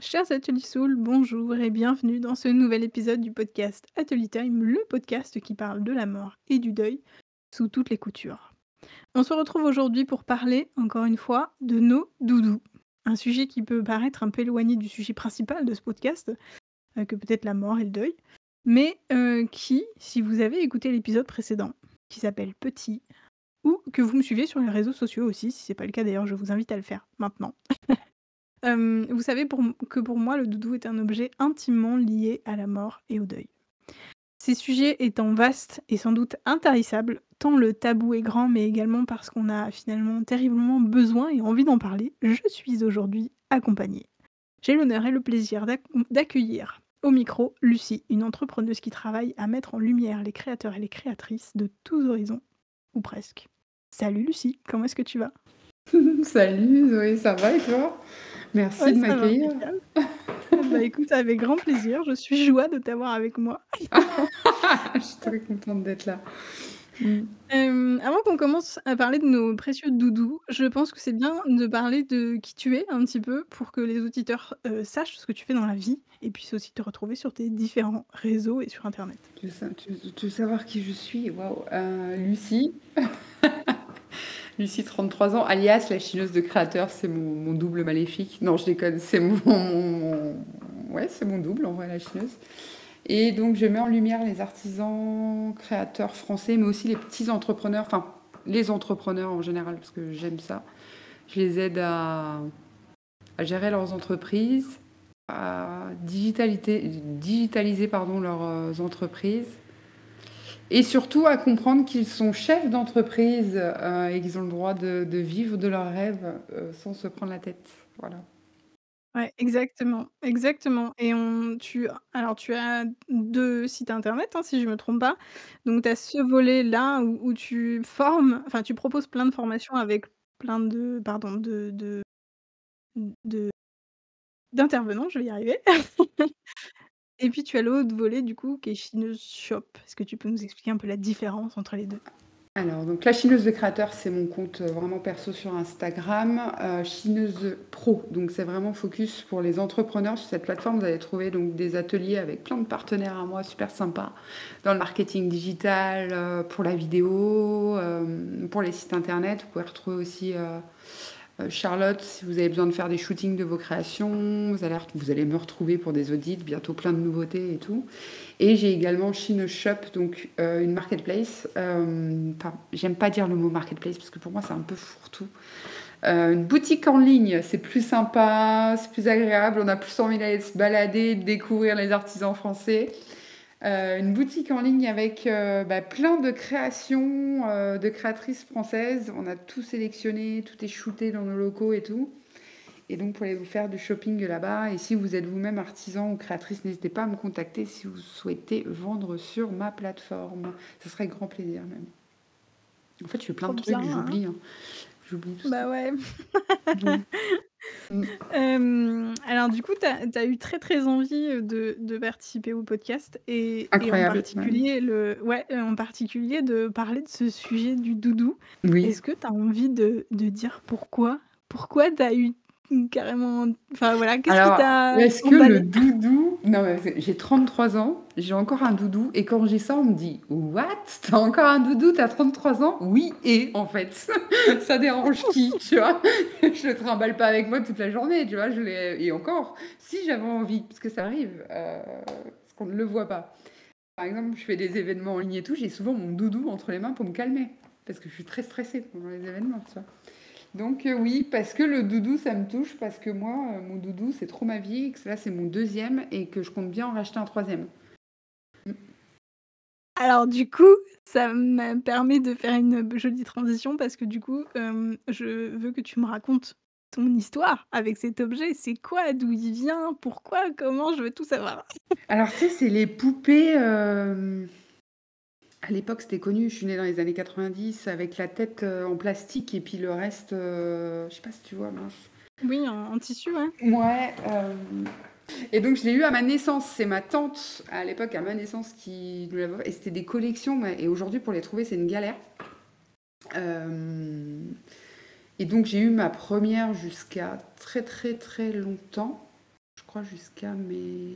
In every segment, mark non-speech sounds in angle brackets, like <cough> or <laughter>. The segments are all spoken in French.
Chers Atelier Soul, bonjour et bienvenue dans ce nouvel épisode du podcast Atelier Time, le podcast qui parle de la mort et du deuil sous toutes les coutures. On se retrouve aujourd'hui pour parler, encore une fois, de nos doudous. Un sujet qui peut paraître un peu éloigné du sujet principal de ce podcast, euh, que peut-être la mort et le deuil, mais euh, qui, si vous avez écouté l'épisode précédent, qui s'appelle Petit, ou que vous me suivez sur les réseaux sociaux aussi, si c'est pas le cas d'ailleurs, je vous invite à le faire maintenant. <laughs> Euh, vous savez que pour moi, le doudou est un objet intimement lié à la mort et au deuil. Ces sujets étant vastes et sans doute intarissables, tant le tabou est grand, mais également parce qu'on a finalement terriblement besoin et envie d'en parler, je suis aujourd'hui accompagnée. J'ai l'honneur et le plaisir d'accueillir au micro Lucie, une entrepreneuse qui travaille à mettre en lumière les créateurs et les créatrices de tous horizons, ou presque. Salut Lucie, comment est-ce que tu vas? <laughs> Salut Zoé, ça va et toi? Merci de m'accueillir. <laughs> bah écoute, avec grand plaisir. Je suis joie de t'avoir avec moi. <laughs> je suis très contente d'être là. Euh, avant qu'on commence à parler de nos précieux doudous, je pense que c'est bien de parler de qui tu es un petit peu pour que les auditeurs euh, sachent ce que tu fais dans la vie et puissent aussi te retrouver sur tes différents réseaux et sur Internet. Tu veux, savoir qui je suis Waouh euh, Lucie <laughs> Lucie, 33 ans, alias la chineuse de créateur, c'est mon, double maléfique. Non, je déconne, c'est mon, ouais, c'est mon double en vrai, la chineuse. Et donc, je mets en lumière les artisans créateurs français, mais aussi les petits entrepreneurs, enfin, les entrepreneurs en général, parce que j'aime ça. Je les aide à, à gérer leurs entreprises, à digitaliser, pardon, leurs euh, entreprises et surtout à comprendre qu'ils sont chefs d'entreprise euh, et qu'ils ont le droit de, vivre de leurs rêves euh, sans se prendre la tête. Voilà. Ouais, exactement, exactement. Et tu, alors tu as deux sites internet, hein, si je me trompe pas. Donc tu as ce volet-là où, tu formes, enfin tu proposes plein de formations avec plein de, pardon, de, de d'intervenants, je vais y arriver. <laughs> Et puis tu as l'autre volet du coup qui est Chineuse Shop. Est-ce que tu peux nous expliquer un peu la différence entre les deux? Alors, donc la chineuse de créateur, c'est mon compte euh, vraiment perso sur Instagram. Euh, chineuse pro, donc c'est vraiment focus pour les entrepreneurs. Sur cette plateforme, vous allez trouver donc des ateliers avec plein de partenaires à moi, super sympas, dans le marketing digital, euh, pour la vidéo, pour les sites internet. Vous pouvez retrouver aussi Charlotte, si vous avez besoin de faire des shootings de vos créations, vous allez, vous allez me retrouver pour des audits, bientôt plein de nouveautés et tout. Et j'ai également Chine Shop, donc euh, une marketplace. Euh, J'aime pas dire le mot marketplace parce que pour moi c'est un peu fourre-tout. Euh, une boutique en ligne, c'est plus sympa, c'est plus agréable, on a plus envie d'aller se balader, de découvrir les artisans français. Euh, une boutique en ligne avec euh, bah, plein de créations euh, de créatrices françaises. On a tout sélectionné, tout est shooté dans nos locaux et tout. Et donc, pour aller vous faire du shopping là-bas. Et si vous êtes vous-même artisan ou créatrice, n'hésitez pas à me contacter si vous souhaitez vendre sur ma plateforme. Ce serait grand plaisir même. En fait, je fais plein de trucs, j'oublie. Hein. J'oublie tout bah ouais. Mmh. <laughs> alors du coup, tu as eu très, très envie, de de participer au podcast et en particulier le ouais, en particulier de parler de ce sujet du doudou. Oui. Est-ce que tu as envie de de dire pourquoi? Pourquoi tu as eu Carrément, enfin voilà, qu'est-ce qui t'a est-ce que le doudou non j'ai 33 ans, j'ai encore un doudou et quand j'ai ça, on me dit: «What? T'as encore un doudou, t'as 33 ans?» «Oui et en fait, <laughs> ça dérange qui?» tu vois? <laughs> Je le trimballe pas avec moi toute la journée, tu vois? Je l'ai et encore, si j'avais envie, parce que ça arrive, euh, parce qu'on ne le voit pas. Par exemple, je fais des événements en ligne et tout, j'ai souvent mon doudou entre les mains pour me calmer, parce que je suis très stressée pendant les événements, tu vois? Donc euh, oui, parce que le doudou, ça me touche, parce que moi, euh, mon doudou, c'est trop ma vie, que là, c'est mon deuxième, et que je compte bien en racheter un troisième. Alors du coup, ça me permet de faire une jolie transition, parce que du coup, euh, je veux que tu me racontes ton histoire avec cet objet. C'est quoi? D'où il vient? Pourquoi? Comment? Je veux tout savoir. Alors sais, c'est les poupées... À l'époque, c'était connu. Je suis née dans les années 90 avec la tête euh, en plastique et puis le reste, euh, je sais pas si tu vois, Oui, en, tissu, ouais. Ouais. Euh, et donc, je l'ai eu à ma naissance. C'est ma tante, à l'époque, à ma naissance, qui nous l'avait. Et c'était des collections. Et aujourd'hui, pour les trouver, c'est une galère. Et donc, j'ai eu ma première jusqu'à très, très, très longtemps. Je crois jusqu'à mes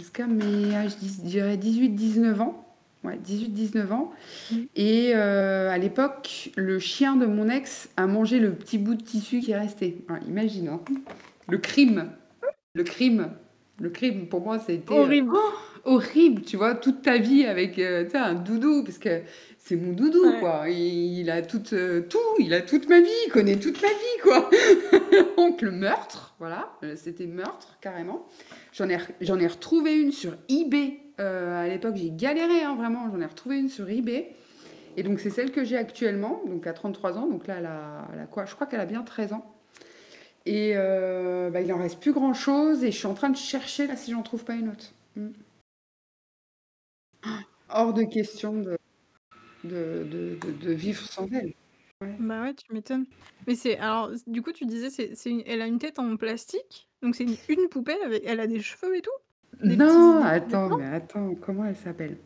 jusqu'à mes ah, je dirais 18-19 ans. Ouais, 18-19 ans. Mmh. Et euh, à l'époque, le chien de mon ex a mangé le petit bout de tissu qui est resté. Imagine, hein. Le crime. Le crime. Le crime, pour moi, c'était... euh, Horrible. oh, horrible, tu vois, toute ta vie avec euh, un doudou, parce que c'est mon doudou, Ouais. quoi. Il, il a tout, euh, tout, il a toute ma vie, il connaît toute ma vie, quoi. <laughs> Donc le meurtre, voilà, euh, c'était meurtre, carrément. J'en ai, j'en ai retrouvé une sur eBay. Euh, à l'époque, j'ai galéré, hein, vraiment. J'en ai retrouvé une sur eBay. Et donc, c'est celle que j'ai actuellement, donc à 33 ans. Donc là, elle a, quoi? Je crois qu'elle a bien 13 ans. Et euh, bah, il en reste plus grand chose. Et je suis en train de chercher là si j'en trouve pas une autre. Mm. Hors de question de, vivre sans elle. Bah ouais, tu m'étonnes. Mais c'est alors du coup tu disais c'est c'est une- elle a une tête en plastique, donc c'est une, une poupée avec elle a des cheveux et tout? Des Non, petits attends, mais attends, comment elle s'appelle?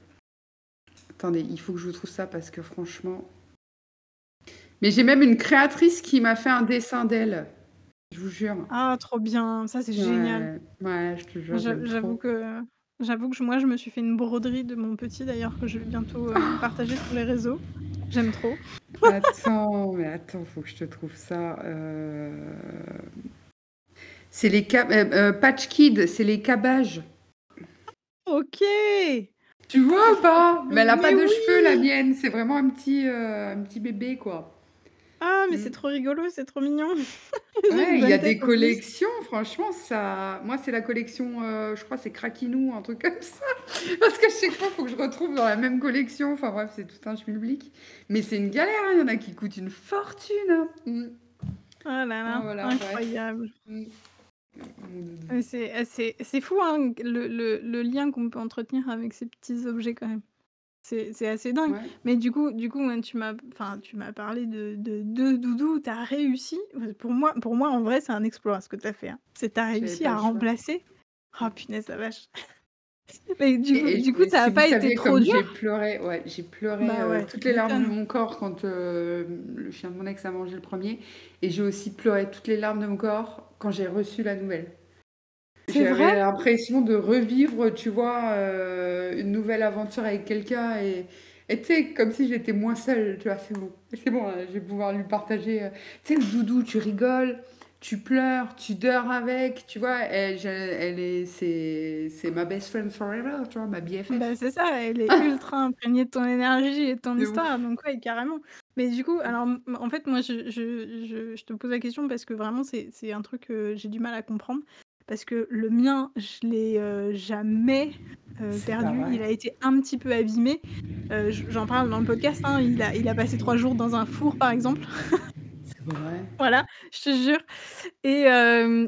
Attendez, il faut que je vous trouve ça parce que franchement. Mais j'ai même une créatrice qui m'a fait un dessin d'elle. Je vous jure. Ah trop bien, ça c'est génial. Ouais, je te jure, J'avoue que j'avoue que je- moi je me suis fait une broderie de mon petit d'ailleurs que je vais bientôt euh, <laughs> partager sur les réseaux. J'aime trop. Attends, <laughs> mais attends, faut que je te trouve ça. euh, C'est les euh, euh, Patch Kid, c'est les cabages. Ok. Tu vois ou pas? Mais elle a pas de cheveux, la mienne. C'est vraiment un petit, euh, un petit bébé, quoi. Ah mais Mm. c'est trop rigolo, c'est trop mignon. <laughs> J'ai une Ouais, il y bonne a des tête en plus. collections, franchement, ça. Moi, c'est la collection, euh, je crois, c'est Craquinou, un truc <laughs> comme ça. Parce qu'à chaque fois, il faut que je retrouve dans la même collection. Enfin bref, c'est tout un schmilblick. Mais c'est une galère, hein, il y en a qui coûtent une fortune. hein. Mm. Ah là Ah, là, voilà, bref. incroyable. Mm. C'est euh, c'est- fou hein, le, le- le lien qu'on peut entretenir avec ces petits objets quand même. C'est assez dingue. Ouais. Mais du coup, du coup tu m'as enfin, tu m'as parlé de, de, de doudou, tu as réussi. Pour moi, pour moi, en vrai, c'est un exploit ce que tu as fait. hein. C'est tu as réussi à remplacer. Oh punaise la vache. <laughs> Mais du coup, Et, et- du coup et ça n'a pas été trop comme j'ai dur. pleuré, ouais, j'ai pleuré Bah euh, toutes les larmes de mon corps quand euh, le chien de mon ex a mangé le premier. Et j'ai aussi pleuré toutes les larmes de mon corps quand j'ai reçu la nouvelle. J'avais l'impression de revivre, tu vois, euh, une nouvelle aventure avec quelqu'un et tu sais, comme si j'étais moins seule, tu vois, c'est bon. C'est bon, hein, je vais pouvoir lui partager. euh, Tu sais, le doudou, tu rigoles, tu pleures, tu dors avec, tu vois, elle, je- elle est, c'est, c'est ma best friend forever, tu vois, ma BFF. Bah, c'est ça, elle est ultra imprégnée de ton énergie et de ton histoire, ouf. donc ouais, carrément. Mais du coup, alors, m- en fait, moi, je, je, je, je te pose la question parce que vraiment, c'est, c'est un truc que j'ai du mal à comprendre. Parce que le mien, je l'ai euh, jamais euh, C'est pas perdu. Il a été un petit peu abîmé. Euh, j- j'en parle dans le podcast, hein, il a, il a passé trois jours dans un four, par exemple. <laughs> C'est vrai. Voilà, je te jure. Et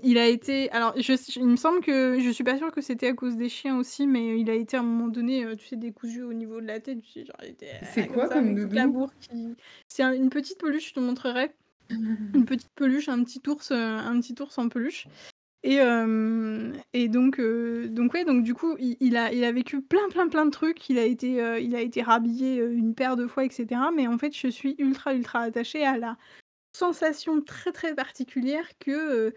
il a été. Alors, je, il me semble que. Je suis pas sûre que c'était à cause des chiens aussi, mais il a été à un moment donné, tu sais, décousu au niveau de la tête. Tu sais, genre, il était C'est comme quoi ça, comme avec toute la doudou bourre qui. C'est un- une petite peluche, je te montrerai. <laughs> Une petite peluche, un petit ours, un petit ours en peluche. Et, et donc, euh, donc, ouais, donc du coup, il, il a, il a vécu plein, plein, plein de trucs. Il a été, il a été rhabillé une paire de fois, etc. Mais en fait, je suis ultra, ultra attachée à la sensation très, très particulière que euh,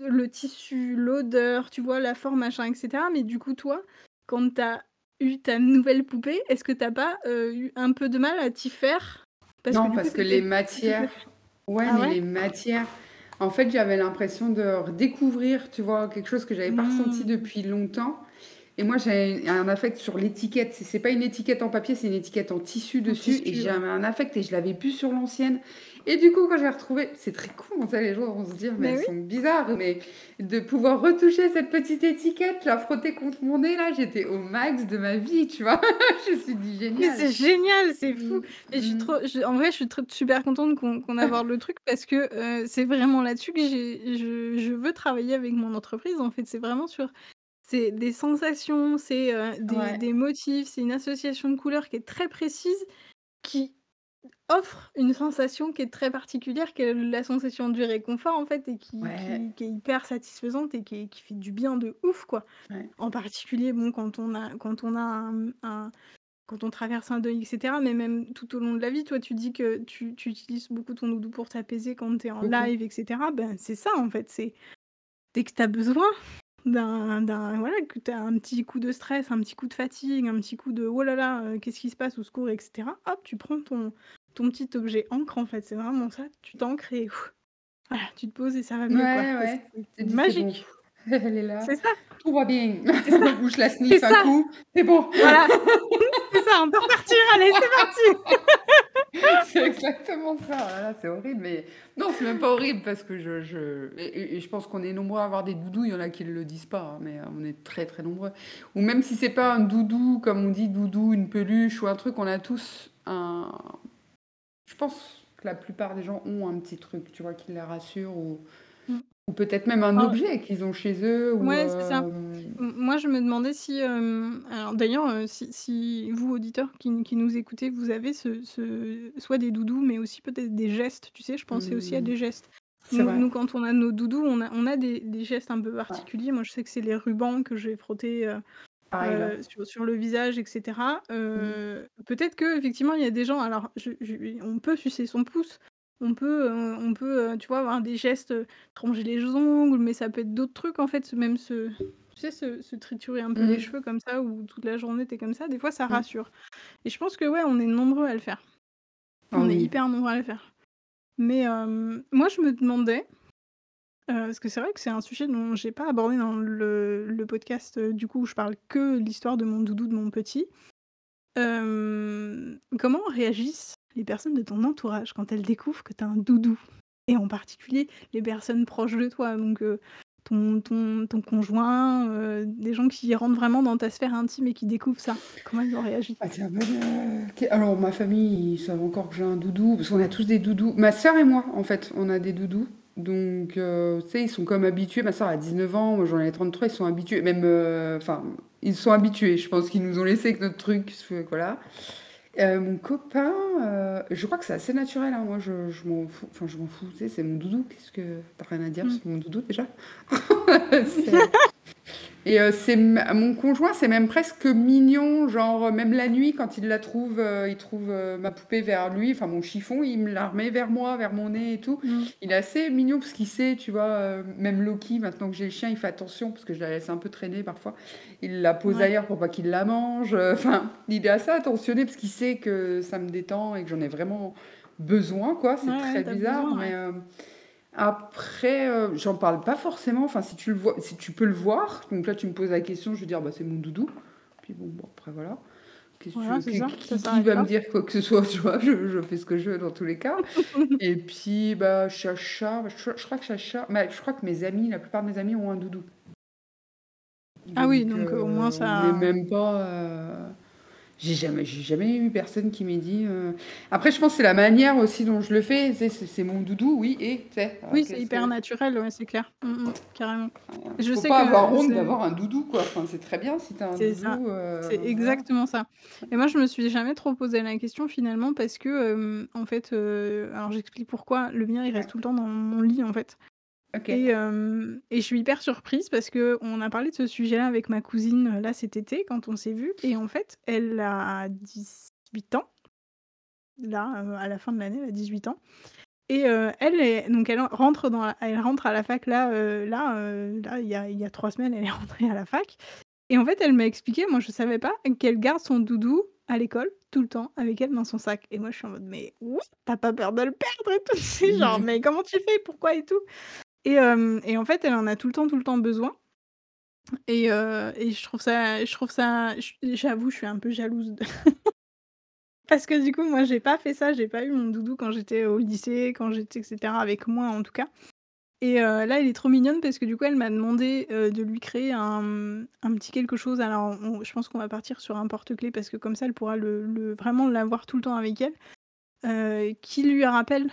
le tissu, l'odeur, tu vois, la forme, machin, etc. Mais du coup, toi, quand t'as eu ta nouvelle poupée, est-ce que t'as pas euh, eu un peu de mal à t'y faire? Parce que Non, coup, parce que les matières, ouais, Ah mais ouais? les matières, en fait, j'avais l'impression de redécouvrir, tu vois, quelque chose que j'avais pas ressenti Mmh. depuis longtemps. Et moi, j'ai un affect sur l'étiquette. C'est pas une étiquette en papier, c'est une étiquette en tissu En dessus. Et ouais. j'avais un affect et je l'avais plus sur l'ancienne. Et du coup, quand j'ai retrouvé, c'est très con, ça, les gens vont se dire, mais Mais elles oui. sont bizarres. Mais de pouvoir retoucher cette petite étiquette, la frotter contre mon nez, là, j'étais au max de ma vie, tu vois. <laughs> je me suis dit, Mais c'est génial. génial, c'est fou. Mm, Et je suis mm. trop, je- en vrai, je suis super contente qu'on qu'on <laughs> aborde le truc parce que euh, c'est vraiment là-dessus que je, je veux travailler avec mon entreprise. En fait, c'est vraiment sur c'est des sensations, c'est euh, des, Ouais. des motifs, c'est une association de couleurs qui est très précise, qui offre une sensation qui est très particulière, qui est la sensation du réconfort en fait, et qui, Ouais. qui, qui est hyper satisfaisante et qui, fait du bien de ouf quoi. Ouais. En particulier, bon, quand on a, quand on a un, un- quand on traverse un deuil, etc. Mais même tout au long de la vie, toi, tu dis que tu, tu utilises beaucoup ton doudou pour t'apaiser quand tu es en Beaucoup. live, etc. Ben, c'est ça, en fait. C'est dès que tu as besoin d'un d'un voilà, que tu as un petit coup de stress, un petit coup de fatigue, un petit coup de: «Oh là là, heu, qu'est-ce qui se passe? Au secours» et cetera, hop, tu prends ton ton petit objet encre, en fait, c'est vraiment ça, tu t'ancres et voilà, tu te poses et ça va mieux, quoi. Ouais, ouais, «C'est bon, magique. <laughs> elle est là, C'est ça, tout va bien». Ou <laughs> je la sniffe un ça, coup, c'est bon. voilà, <laughs> c'est ça, on peut repartir, allez, c'est parti! C'est exactement ça. Là c'est horrible, mais non, c'est même pas horrible parce que je je et et et je pense qu'on est nombreux à avoir des doudous. Il y en a qui le disent pas, hein, mais, heu, on est très, très nombreux. Ou même si c'est pas un doudou, comme on dit doudou, une peluche ou un truc, on a tous un je pense que la plupart des gens ont un petit truc, tu vois, qui les rassure ou ou peut-être même un Ah objet qu'ils ont chez eux ou, Ouais, c'est ça. hem M moi, je me demandais si, alors d'ailleurs, heu, si si vous, auditeurs qui nous écoutez, vous avez ce ce soit des doudous, mais aussi peut-être des gestes, tu sais? Je pensais aussi à Mmh. des gestes. Nous quand on a nos doudous, on a on a des des gestes un peu Ouais. particuliers. Moi, je sais que c'est les rubans que je vais frotter, Pareil là. heu, sur sur le visage et cetera. Mmh. Heu, peut-être qu'effectivement, il y a des gens alors je je on peut sucer son pouce, on peut, heu, on peut, heu, tu vois, avoir des gestes, heu, te ronger les ongles, mais ça peut être d'autres trucs, en fait, même se tu sais, se se triturer un peu les Mmh. cheveux comme ça ou toute la journée tu es comme ça, des fois ça Mmh. rassure. Et je pense que, ouais, on est nombreux à le faire. Ah On est oui. hyper nombreux à le faire. Mais, hem, moi, je me demandais, heu, parce que c'est vrai que c'est un sujet dont j'ai pas abordé dans le podcast, heu, du coup, où je parle que de l'histoire de mon doudou, de mon petit. Hem, comment réagissent les personnes de ton entourage quand elles découvrent que tu as un doudou? Et en particulier, les personnes proches de toi, donc, ton ton ton conjoint, des gens qui rentrent vraiment dans ta sphère intime et qui découvrent ça. Comment ils ont réagi? Ah alors ma famille, ils savent encore que j'ai un doudou, parce qu'on a tous des doudous. Ma sœur et moi, en fait, on a des doudous. Donc, heu, tu sais, ils sont comme habitués. Ma sœur a 19 ans, moi j'en ai 33, ils sont habitués. Même, heu, enfin, ils sont habitués. Je pense qu'ils nous ont laissé avec notre truc, voilà. Heu, mon copain, je crois que c'est assez naturel, hein. Moi, je je m'en fous, enfin, je m'en fous, tu sais, c'est mon doudou. Qu'est-ce que tu as rien à dire? Mmh. sur mon doudou déjà? <laughs> Et heu, c'est mon conjoint, c'est même presque mignon, genre, même la nuit quand il la trouve, heu, il trouve, ma poupée vers lui, enfin mon chiffon, il me la remet vers moi, vers mon nez et tout. Mmh. Il est assez mignon parce qu'il sait, tu vois, même Loki, maintenant que j'ai le chien, il fait attention parce que je la laisse un peu traîner parfois. Il la pose Ouais. ailleurs pour pas qu'il la mange, enfin, il est assez attentionné parce qu'il sait que ça me détend et que j'en ai vraiment besoin, quoi. C'est ouais, très bizarre, besoin, mais, ouais. Après, heu, j'en parle pas forcément. Enfin, si tu le vois si tu peux le voir, donc là, tu me poses la question, je vais dire: «Bah, c'est mon doudou». Puis bon, bon, après voilà. Que Voilà, c'est Qui ça, qui va me dire quoi que ce soit, <laughs> tu vois? Je je fais ce que je veux dans tous les cas. <laughs> Et puis, bah, Chacha, bah, je je crois que Chacha mais je crois que mes amis, la plupart de mes amis ont un doudou. Ah oui, Donc, au moins est ça même pas, heu j'ai jamais j'ai jamais eu personne qui m'ait dit, heu après je pense c'est la manière aussi dont je le fais, c'est mon doudou, oui et Oui, c'est hyper que naturel, ouais, c'est clair. Mmh mh, carrément. Enfin, Je faut sais pas avoir que honte c'est d'avoir un doudou, quoi. Enfin, c'est très bien si tu as un doudou, heu, c'est exactement ça. Et moi, je me suis jamais trop posé la question finalement parce que, hem, en fait, alors j'explique pourquoi. Le mien, il reste Ouais. tout le temps dans mon lit, en fait. Et hem, et je suis hyper surprise parce qu'on a parlé de ce sujet-là avec ma cousine, heu, là, cet été, quand on s'est vues et en fait, elle a 18 ans. Là, heu, à la fin de l'année, elle a 18 ans. Et heu, elle est donc elle en rentre dans la elle rentre à la fac là, heu, là, heu, là, il y a il y a 3 semaines, elle est <laughs> rentrée à la fac. Et en fait, elle m'a expliqué, moi je savais pas, qu'elle garde son doudou à l'école, tout le temps, avec elle dans son sac. Et moi je suis en mode: «Mais what? Tu as pas peur de le perdre et tout?» <laughs> tu sais, genre: «Mais comment tu fais? Pourquoi et tout?» Et hem, et en fait, elle en a tout le temps, tout le temps besoin. Et et je trouve ça je trouve ça j'avoue, je suis un peu jalouse <laughs> parce que du coup, moi j'ai pas fait ça, j'ai pas eu mon doudou quand j'étais au lycée, quand j'étais et cetera, avec moi en tout cas. Et heu, là, elle est trop mignonne parce que du coup, elle m'a demandé, de lui créer un, petit quelque chose. Alors je pense qu'on va partir sur un porte-clés parce que comme ça, elle pourra le vraiment l'avoir tout le temps avec elle, qui lui rappelle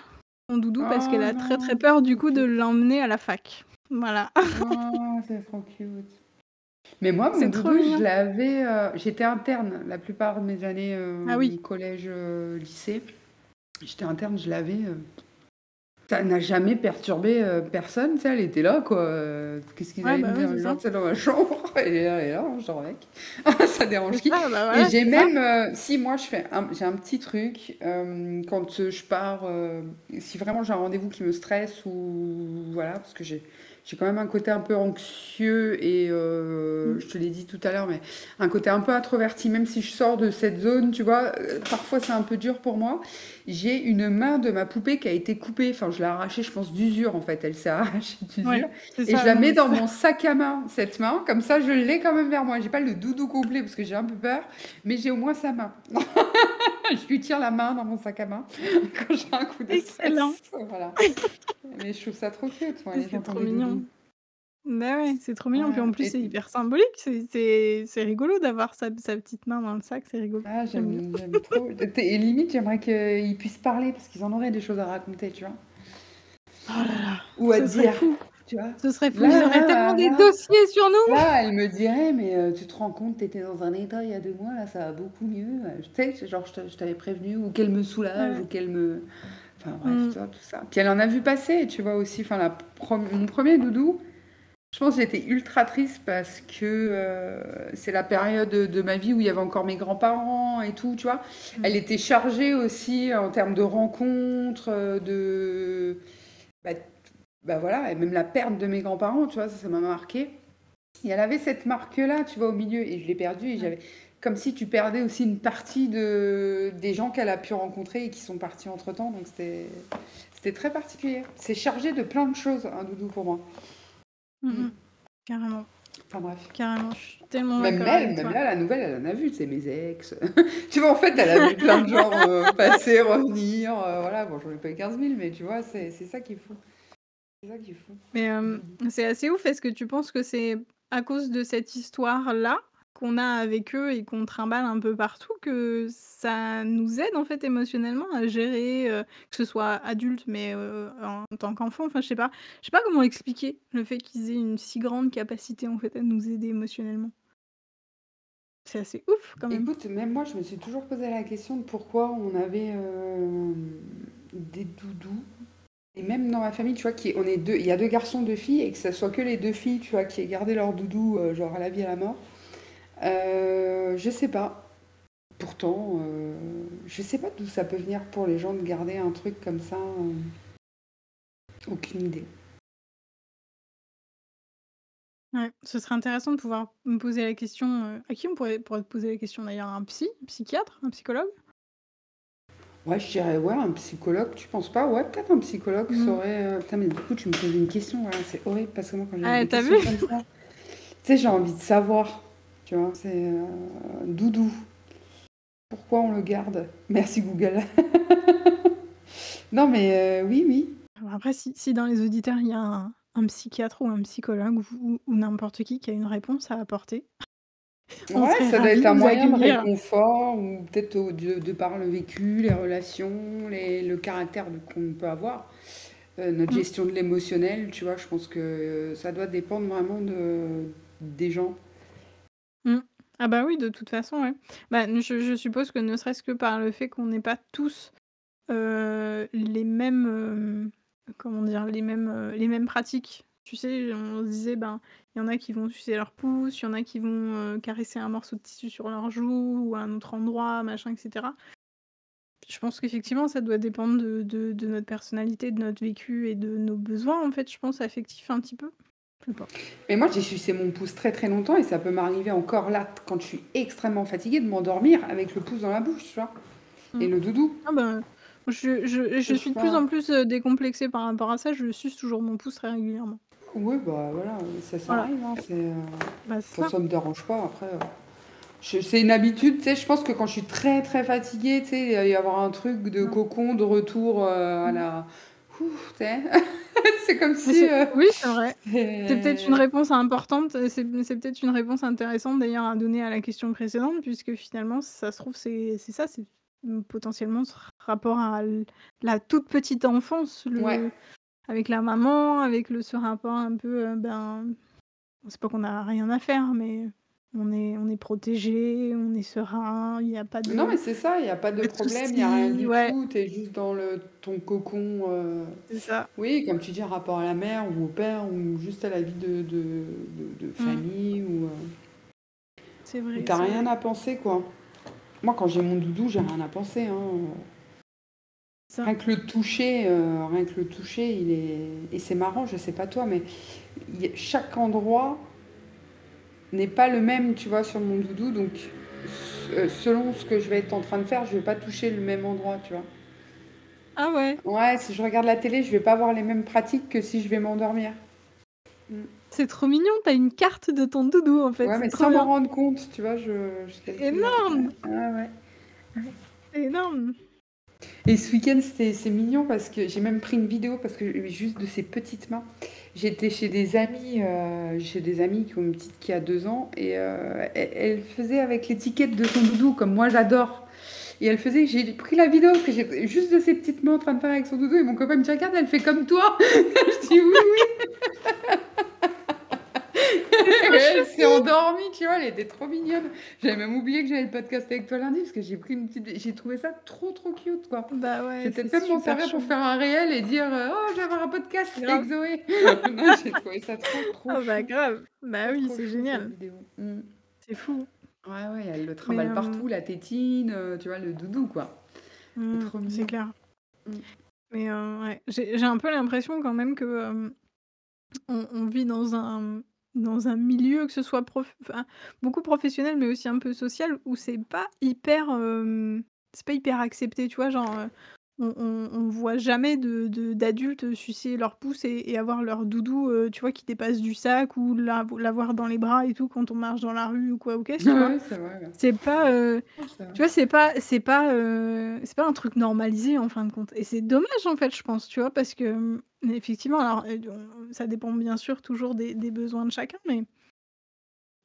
son doudou parce qu'elle Oh a très, très peur du coup de l'emmener à la fac. Voilà. Oh, c'est trop cute. Mais moi, mon doudou, je l'avais, heu j'étais interne la plupart de mes années, Ah oui. collège, heu, lycée. J'étais interne, je l'avais, heu ça n'a jamais perturbé, heu, personne, tu elle était là, quoi, qu'est-ce qu'ils Ouais, allaient me bah, dire? ça. tu sais, dans ma chambre? <laughs> Là elle est là, je dors avec. <laughs> Ça dérange qui? ça, bah, Et j'ai même, heu si moi je fais un j'ai un petit truc, quand, je pars, si vraiment j'ai un rendez-vous qui me stresse ou voilà, parce que j'ai j'ai quand même un côté un peu anxieux et euh, Mmh. je te l'ai dit tout à l'heure, mais un côté un peu introverti, même si je sors de cette zone, tu vois, euh, parfois c'est un peu dur pour moi. J'ai une main de ma poupée qui a été coupée, enfin je l'ai arrachée, je pense, d'usure en fait, elle s'est arrachée d'usure. Ouais, Et ça, je la mets dans mon <laughs> sac à main, cette main, comme ça je l'ai quand même vers moi. J'ai pas le doudou complet parce que j'ai un peu peur, mais j'ai au moins sa main. <laughs> <laughs> Je lui tire la main dans mon sac à main <laughs> quand j'ai un coup de excellent! stress. Voilà. <laughs> Mais je trouve ça trop cute, Mais les c'est trop mignon. Bah ouais, c'est trop mignon, puis en Ouais, plus et c'est hyper symbolique, c'est rigolo d'avoir sa sa petite main dans le sac, c'est rigolo. ah, J'aime trop. Et limite, j'aimerais qu'ils puissent parler parce qu'ils en auraient des choses à raconter, tu vois? Oh là là, Ou à dire, fou! Tu vois? Ce serait fou, Là, auraient tellement là, des dossiers sur nous! là, elle me dirait: «Mais heu, tu te rends compte, tu étais dans un état il y a 2 mois, là, ça va beaucoup mieux». Heu, tu sais, genre je t'avais prévenu ou qu'elle me soulage Ouais. ou qu'elle me enfin bref, tu vois, tout ça. Puis elle en a vu passer, tu vois, aussi. Enfin la mon 1er doudou, je pense que j'étais ultra triste parce que, heu, c'est la période de de ma vie où il y avait encore mes grands-parents et tout, tu vois? Mmh. Elle était chargée aussi en termes de rencontres, de bah bah voilà et même la perte de mes grands-parents, tu vois? Ça, ça m'a marquée et elle avait cette marque-là, tu vois, au milieu et je l'ai perdue et j'avais comme si tu perdais aussi une partie de des gens qu'elle a pu rencontrer et qui sont partis entre-temps, donc c'était c'était très particulier. C'est chargé de plein de choses, un doudou pour moi. Mmh Mmh. mh. Carrément, Enfin bref. carrément, je suis tellement Même elle, même là, la nouvelle, elle en a vu, sais, mes ex. <laughs> Tu vois, en fait, elle a vu plein de gens, heu, passer, revenir, heu, voilà. Bon, j'en ai pas eu 15 000, mais tu vois, c'est c'est ça qui est fou. C'est ça qui est fou. Mais mh. c'est assez ouf. Est-ce que tu penses que c'est à cause de cette histoire-là qu'on a avec eux et qu'on trimballe un peu partout que ça nous aide, en fait, émotionnellement à gérer, heu, que ce soit adulte, mais heu, en tant qu'enfant? Enfin, je sais pas je sais pas comment expliquer le fait qu'ils aient une si grande capacité, en fait, à nous aider émotionnellement. C'est assez ouf quand même. Écoute, même moi, je me suis toujours posé la question de pourquoi on avait, des doudous et même dans ma famille, tu vois, qui est 2 il y a 2 garçons, 2 filles et que ça soit que les 2 filles, tu vois, qui aient gardé leur doudou, heu, genre à la vie, à la mort. Heu, je sais pas. Pourtant, heu, je sais pas d'où ça peut venir pour les gens de garder un truc comme ça, heu aucune idée. Ouais, ce serait intéressant de pouvoir me poser la question, heu à qui on pourrait pourrait poser la question d'ailleurs? Un psy? Un psychiatre? Un psychologue? Ouais, je dirais, ouais, un psychologue, tu penses pas? Ouais, peut-être un psychologue Mmh. saurait, heu putain, mais du coup, tu me poses une question, voilà, c'est horrible parce que moi, quand j'ai Ah, des tu as questions vu? comme ça, tu sais, j'ai envie de savoir, tu vois? C'est, heu, doudou. Pourquoi on le garde? Merci Google. <laughs> Non, mais heu, oui, oui. Alors après, si si dans les auditeurs, il y a un un psychiatre ou un psychologue ou ou n'importe qui, qui a une réponse à apporter, on Ouais, serait ça doit être un vous moyen de réconfort ou peut-être au de de par le vécu, les relations, les le caractère de qu'on peut avoir, heu, notre Mmh. gestion de l'émotionnel, tu vois? Je pense que ça doit dépendre vraiment de des gens. Mmh. Ah bah oui, de toute façon, ouais. Bah, je je suppose que ne serait-ce que par le fait qu'on n'ait pas tous, heu, les mêmes, hem, comment dire? Les mêmes, heu, les mêmes pratiques. Tu sais, on se disait, ben, il y en a qui vont sucer leur pouce, il y en a qui vont, heu, caresser un morceau de tissu sur leur joue ou à un autre endroit, machin et cetera. Je pense qu'effectivement, ça doit dépendre de de de notre personnalité, de notre vécu et de nos besoins, en fait, je pense, affectifs un petit peu. Je sais pas. Mais moi, j'ai sucé mon pouce très, très longtemps et ça peut m'arriver encore là, quand je suis extrêmement fatiguée, de m'endormir avec le pouce dans la bouche, tu vois? Et Mmh. le doudou. Ah bah, je je je Je suis de plus en plus, heu, décomplexée par rapport à ça, je suce toujours mon pouce très régulièrement. Ouais, bah, voilà, ça ça Voilà. arrive, hein, heu Bah, ça. ça me dérange pas après, je c'est une habitude, tu sais, je pense que quand je suis très, très fatiguée, tu sais, il va y avoir un truc de cocon, de retour, heu, à la tu sais? <laughs> C'est comme si, oui, c'est vrai. C'est peut-être une réponse importante, c'est peut-être une réponse intéressante d'ailleurs à donner à la question précédente puisque finalement, ça se trouve, c'est ça, c'est, potentiellement ce rapport à la toute petite enfance, Ouais. Avec la maman, avec le ce rapport un peu, heu, ben, c'est pas qu'on a rien à faire, mais on est on est protégés, on est serein, il y a pas Non, mais de c'est ça, il y a pas de de problème, il y a rien du ouais. tout, tu es juste dans le ton cocon, heu, C'est ça. oui, comme tu dis, rapport à la mère ou au père ou juste à la vie de de de de Mmh. famille ou, heu C'est vrai, tu as c'est rien vrai. à penser, quoi. Moi, quand j'ai mon doudou, j'ai rien à penser, hein, Rien que le toucher, euh, rien que le toucher, il est et c'est marrant, je sais pas toi, mais chaque endroit n'est pas le même, tu vois, sur mon doudou, donc euh, selon ce que je vais être en train de faire, je vais pas toucher le même endroit, tu vois? Ah ouais? Ouais, si je regarde la télé, je vais pas avoir les mêmes pratiques que si je vais m'endormir. Mmh. C'est trop mignon, tu as une carte de ton doudou, en fait, Ouais, mais sans m'en rendre compte, tu vois? Je je Énorme! Ah ouais. Énorme! Et ce week-end, c'est mignon parce que j'ai même pris une vidéo parce que juste de ses petites mains. J'étais chez des amis, euh, chez des amis qui ont une petite qui a deux ans et euh, elle, faisait avec l'étiquette de son doudou comme moi j'adore. Et elle faisait, j'ai pris la vidéo parce que j'ai juste de ses petites mains en train de faire avec son doudou et mon copain me dit regarde, elle fait comme toi. <laughs> je dis oui oui. <laughs> elle s'est endormie, tu vois, elle était trop mignonne. J'avais même oublié que j'avais le podcast avec toi lundi parce que j'ai pris une petite. J'ai trouvé ça trop trop cute, quoi. Bah ouais. J'étais peut-être m'en servir pour faire un réel et dire euh, Oh, je vais avoir un podcast avec Zoé. <laughs> <laughs> j'ai trouvé ça trop trop. Oh bah grave. Bah oui, c'est génial. Mm. C'est fou. Ouais, ouais, elle le trimballe euh, partout, la tétine, euh, tu vois, le doudou, quoi. Mm, c'est clair. Mm. Mais ouais, j'ai un peu l'impression quand même que on, vit dans un dans un milieu, que ce soit prof beaucoup professionnel, mais aussi un peu social, où c'est pas hyper, c'est pas hyper accepté, tu vois? Genre, on on voit jamais de d'adultes sucer leur pouce et avoir leur doudou, tu vois, qui dépasse du sac ou l'avoir dans les bras et tout quand on marche dans la rue ou quoi ou qu'est-ce, tu vois? c'est pas, tu vois, c'est pas c'est pas, c'est pas un truc normalisé en fin de compte et c'est dommage, en fait, je pense, tu vois? Parce que, effectivement, alors, ça dépend bien sûr toujours des des besoins de chacun, mais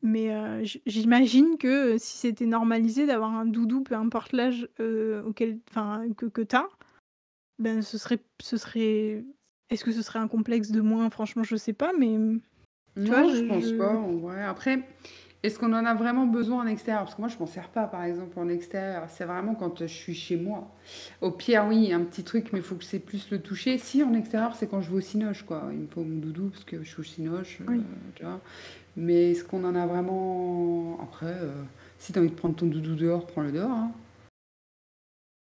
mais j'imagine que, si c'était normalisé d'avoir un doudou, peu importe l'âge, auquel enfin, que que tu as ben, ce serait ce serait est-ce que ce serait un complexe de moins? Franchement, je sais pas, mais tu vois, je pense pas, ouais. Après, est-ce qu'on en a vraiment besoin en extérieur? Parce que moi, je m'en sers pas, par exemple, en extérieur. C'est vraiment quand, je suis chez moi. Au pire, oui, un petit truc, mais il faut que c'est plus le toucher. Si, en extérieur, c'est quand je vais au cinoche, quoi. Il me faut mon doudou parce que je suis au cinoche, euh, tu vois? Mais est-ce qu'on en a vraiment après, euh, si tu as envie de prendre ton doudou dehors, prends-le dehors, hein.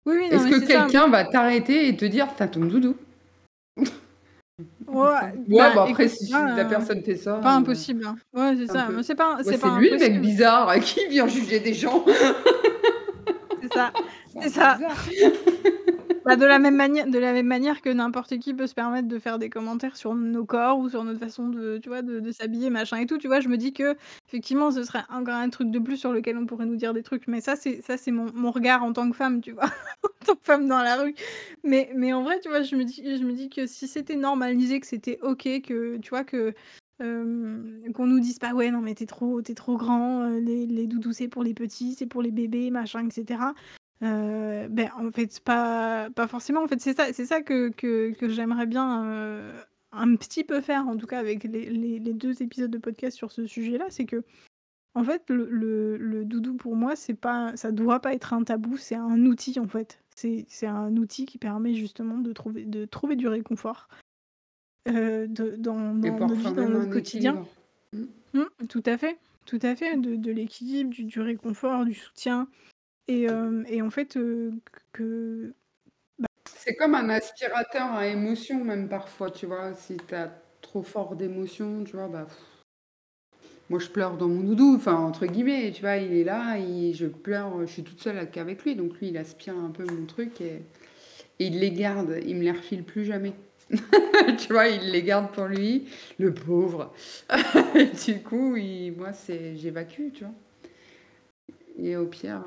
Oui, oui, Est-ce que quelqu'un va t'arrêter et te dire: «Tu ton doudou»? Ouais, Ouais, bah, bah après si la personne fait ça, pas impossible, hein. Ouais, c'est ça, mais c'est pas c'est pas lui le mec bizarre <laughs> qui vient juger des gens. C'est ça, <laughs> c'est ça. <laughs> Bah, de la même manière que n'importe qui peut se permettre de faire des commentaires sur nos corps ou sur notre façon de s'habiller, machin et tout, tu vois? Je me dis que effectivement ce serait encore un truc de plus sur lequel on pourrait nous dire des trucs, mais ça c'est mon regard en tant que femme, tu vois? <laughs> En tant que femme dans la rue. Mais en vrai, tu vois, je me dis je me dis que si c'était normalisé, que c'était OK, que tu vois, que, qu'on nous dise pas: «Ouais, non mais t'es trop t'es trop grand, les les doudous c'est pour les petits, c'est pour les bébés, machin et cetera». Heu, beh, en fait, pas pas forcément, en fait, c'est ça c'est ça que que que j'aimerais bien, heu, un petit peu faire, en tout cas, avec les les les 2 épisodes de podcast sur ce sujet-là. C'est que en fait, le le le doudou pour moi, c'est pas ça doit pas être un tabou, c'est un outil, en fait. C'est c'est un outil qui permet justement de trouver de trouver du réconfort, heu, de dans dans notre vie, dans notre quotidien. Mmh. Mmh, tout à fait, tout à fait, de de l'équilibre, du du réconfort, du soutien. Et, et en fait, que bah C'est comme un aspirateur à émotions même parfois, tu vois? Si tu as trop fort d'émotions, tu vois? Bah moi je pleure dans mon doudou, enfin entre guillemets, tu vois? Il est là, je pleure, je suis toute seule qu'avec lui, donc lui il aspire un peu mon truc et il les garde, il me les refile plus jamais. <laughs> Tu vois? Il les garde pour lui, le pauvre. <laughs> Du coup, moi j'évacue, tu vois? Et au pire,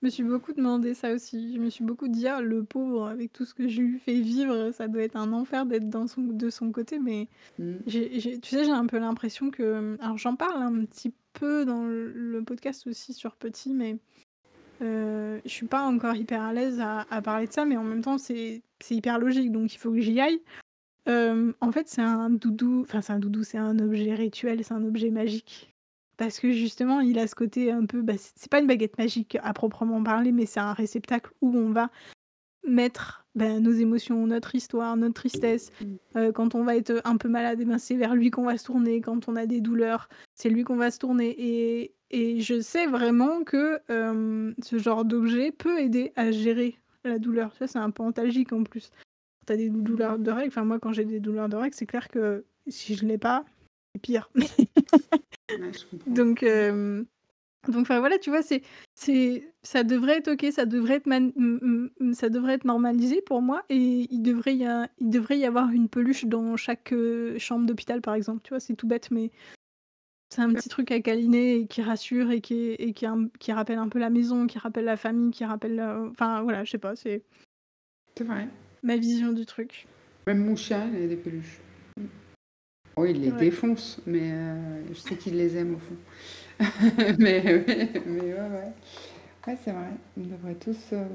je me suis beaucoup demandé ça aussi. Je me suis beaucoup dit: «Ah le pauvre, avec tout ce que je lui fais vivre, ça doit être un enfer d'être dans son de son côté», mais mmh. j'ai j'ai tu sais, j'ai un peu l'impression que alors j'en parle un petit peu dans le podcast aussi sur Petit, mais euh, je suis pas encore hyper à l'aise à à parler de ça, mais en même temps c'est c'est hyper logique, donc il faut que j'y aille. en fait, c'est un doudou enfin c'est un doudou, c'est un objet rituel, c'est un objet magique. Parce que justement, il a ce côté un peu, bah, c'est pas une baguette magique à proprement parler, mais c'est un réceptacle où on va mettre bah, nos émotions, notre histoire, notre tristesse. Mmh. Euh, quand on va être un peu malade, eh ben, c'est vers lui qu'on va se tourner. Quand on a des douleurs, c'est lui qu'on va se tourner. Et, et je sais vraiment que ce genre d'objet peut aider à gérer la douleur. Ça, c'est un peu antalgique en plus. Tu as des douleurs de règles, enfin moi quand j'ai des douleurs de règles, c'est clair que si je l'ai pas, c'est pire. <laughs> Donc euh, donc enfin voilà, tu vois, c'est c'est ça devrait être OK, ça devrait être man ça devrait être normalisé pour moi et il devrait y a il devrait y avoir une peluche dans chaque, euh, chambre d'hôpital, par exemple, tu vois? C'est tout bête, mais c'est un petit truc à câliner et qui rassure et qui et qui qui rappelle un peu la maison, qui rappelle la famille, qui rappelle, enfin voilà, je sais pas, c'est C'est vrai. ma vision du truc. Même mon chien, il a des peluches. Oh, il les défonce, mais euh, je sais qu'il les aime au fond. <laughs> mais, mais, ouais, ouais. Ouais, c'est vrai. On devrait tous euh,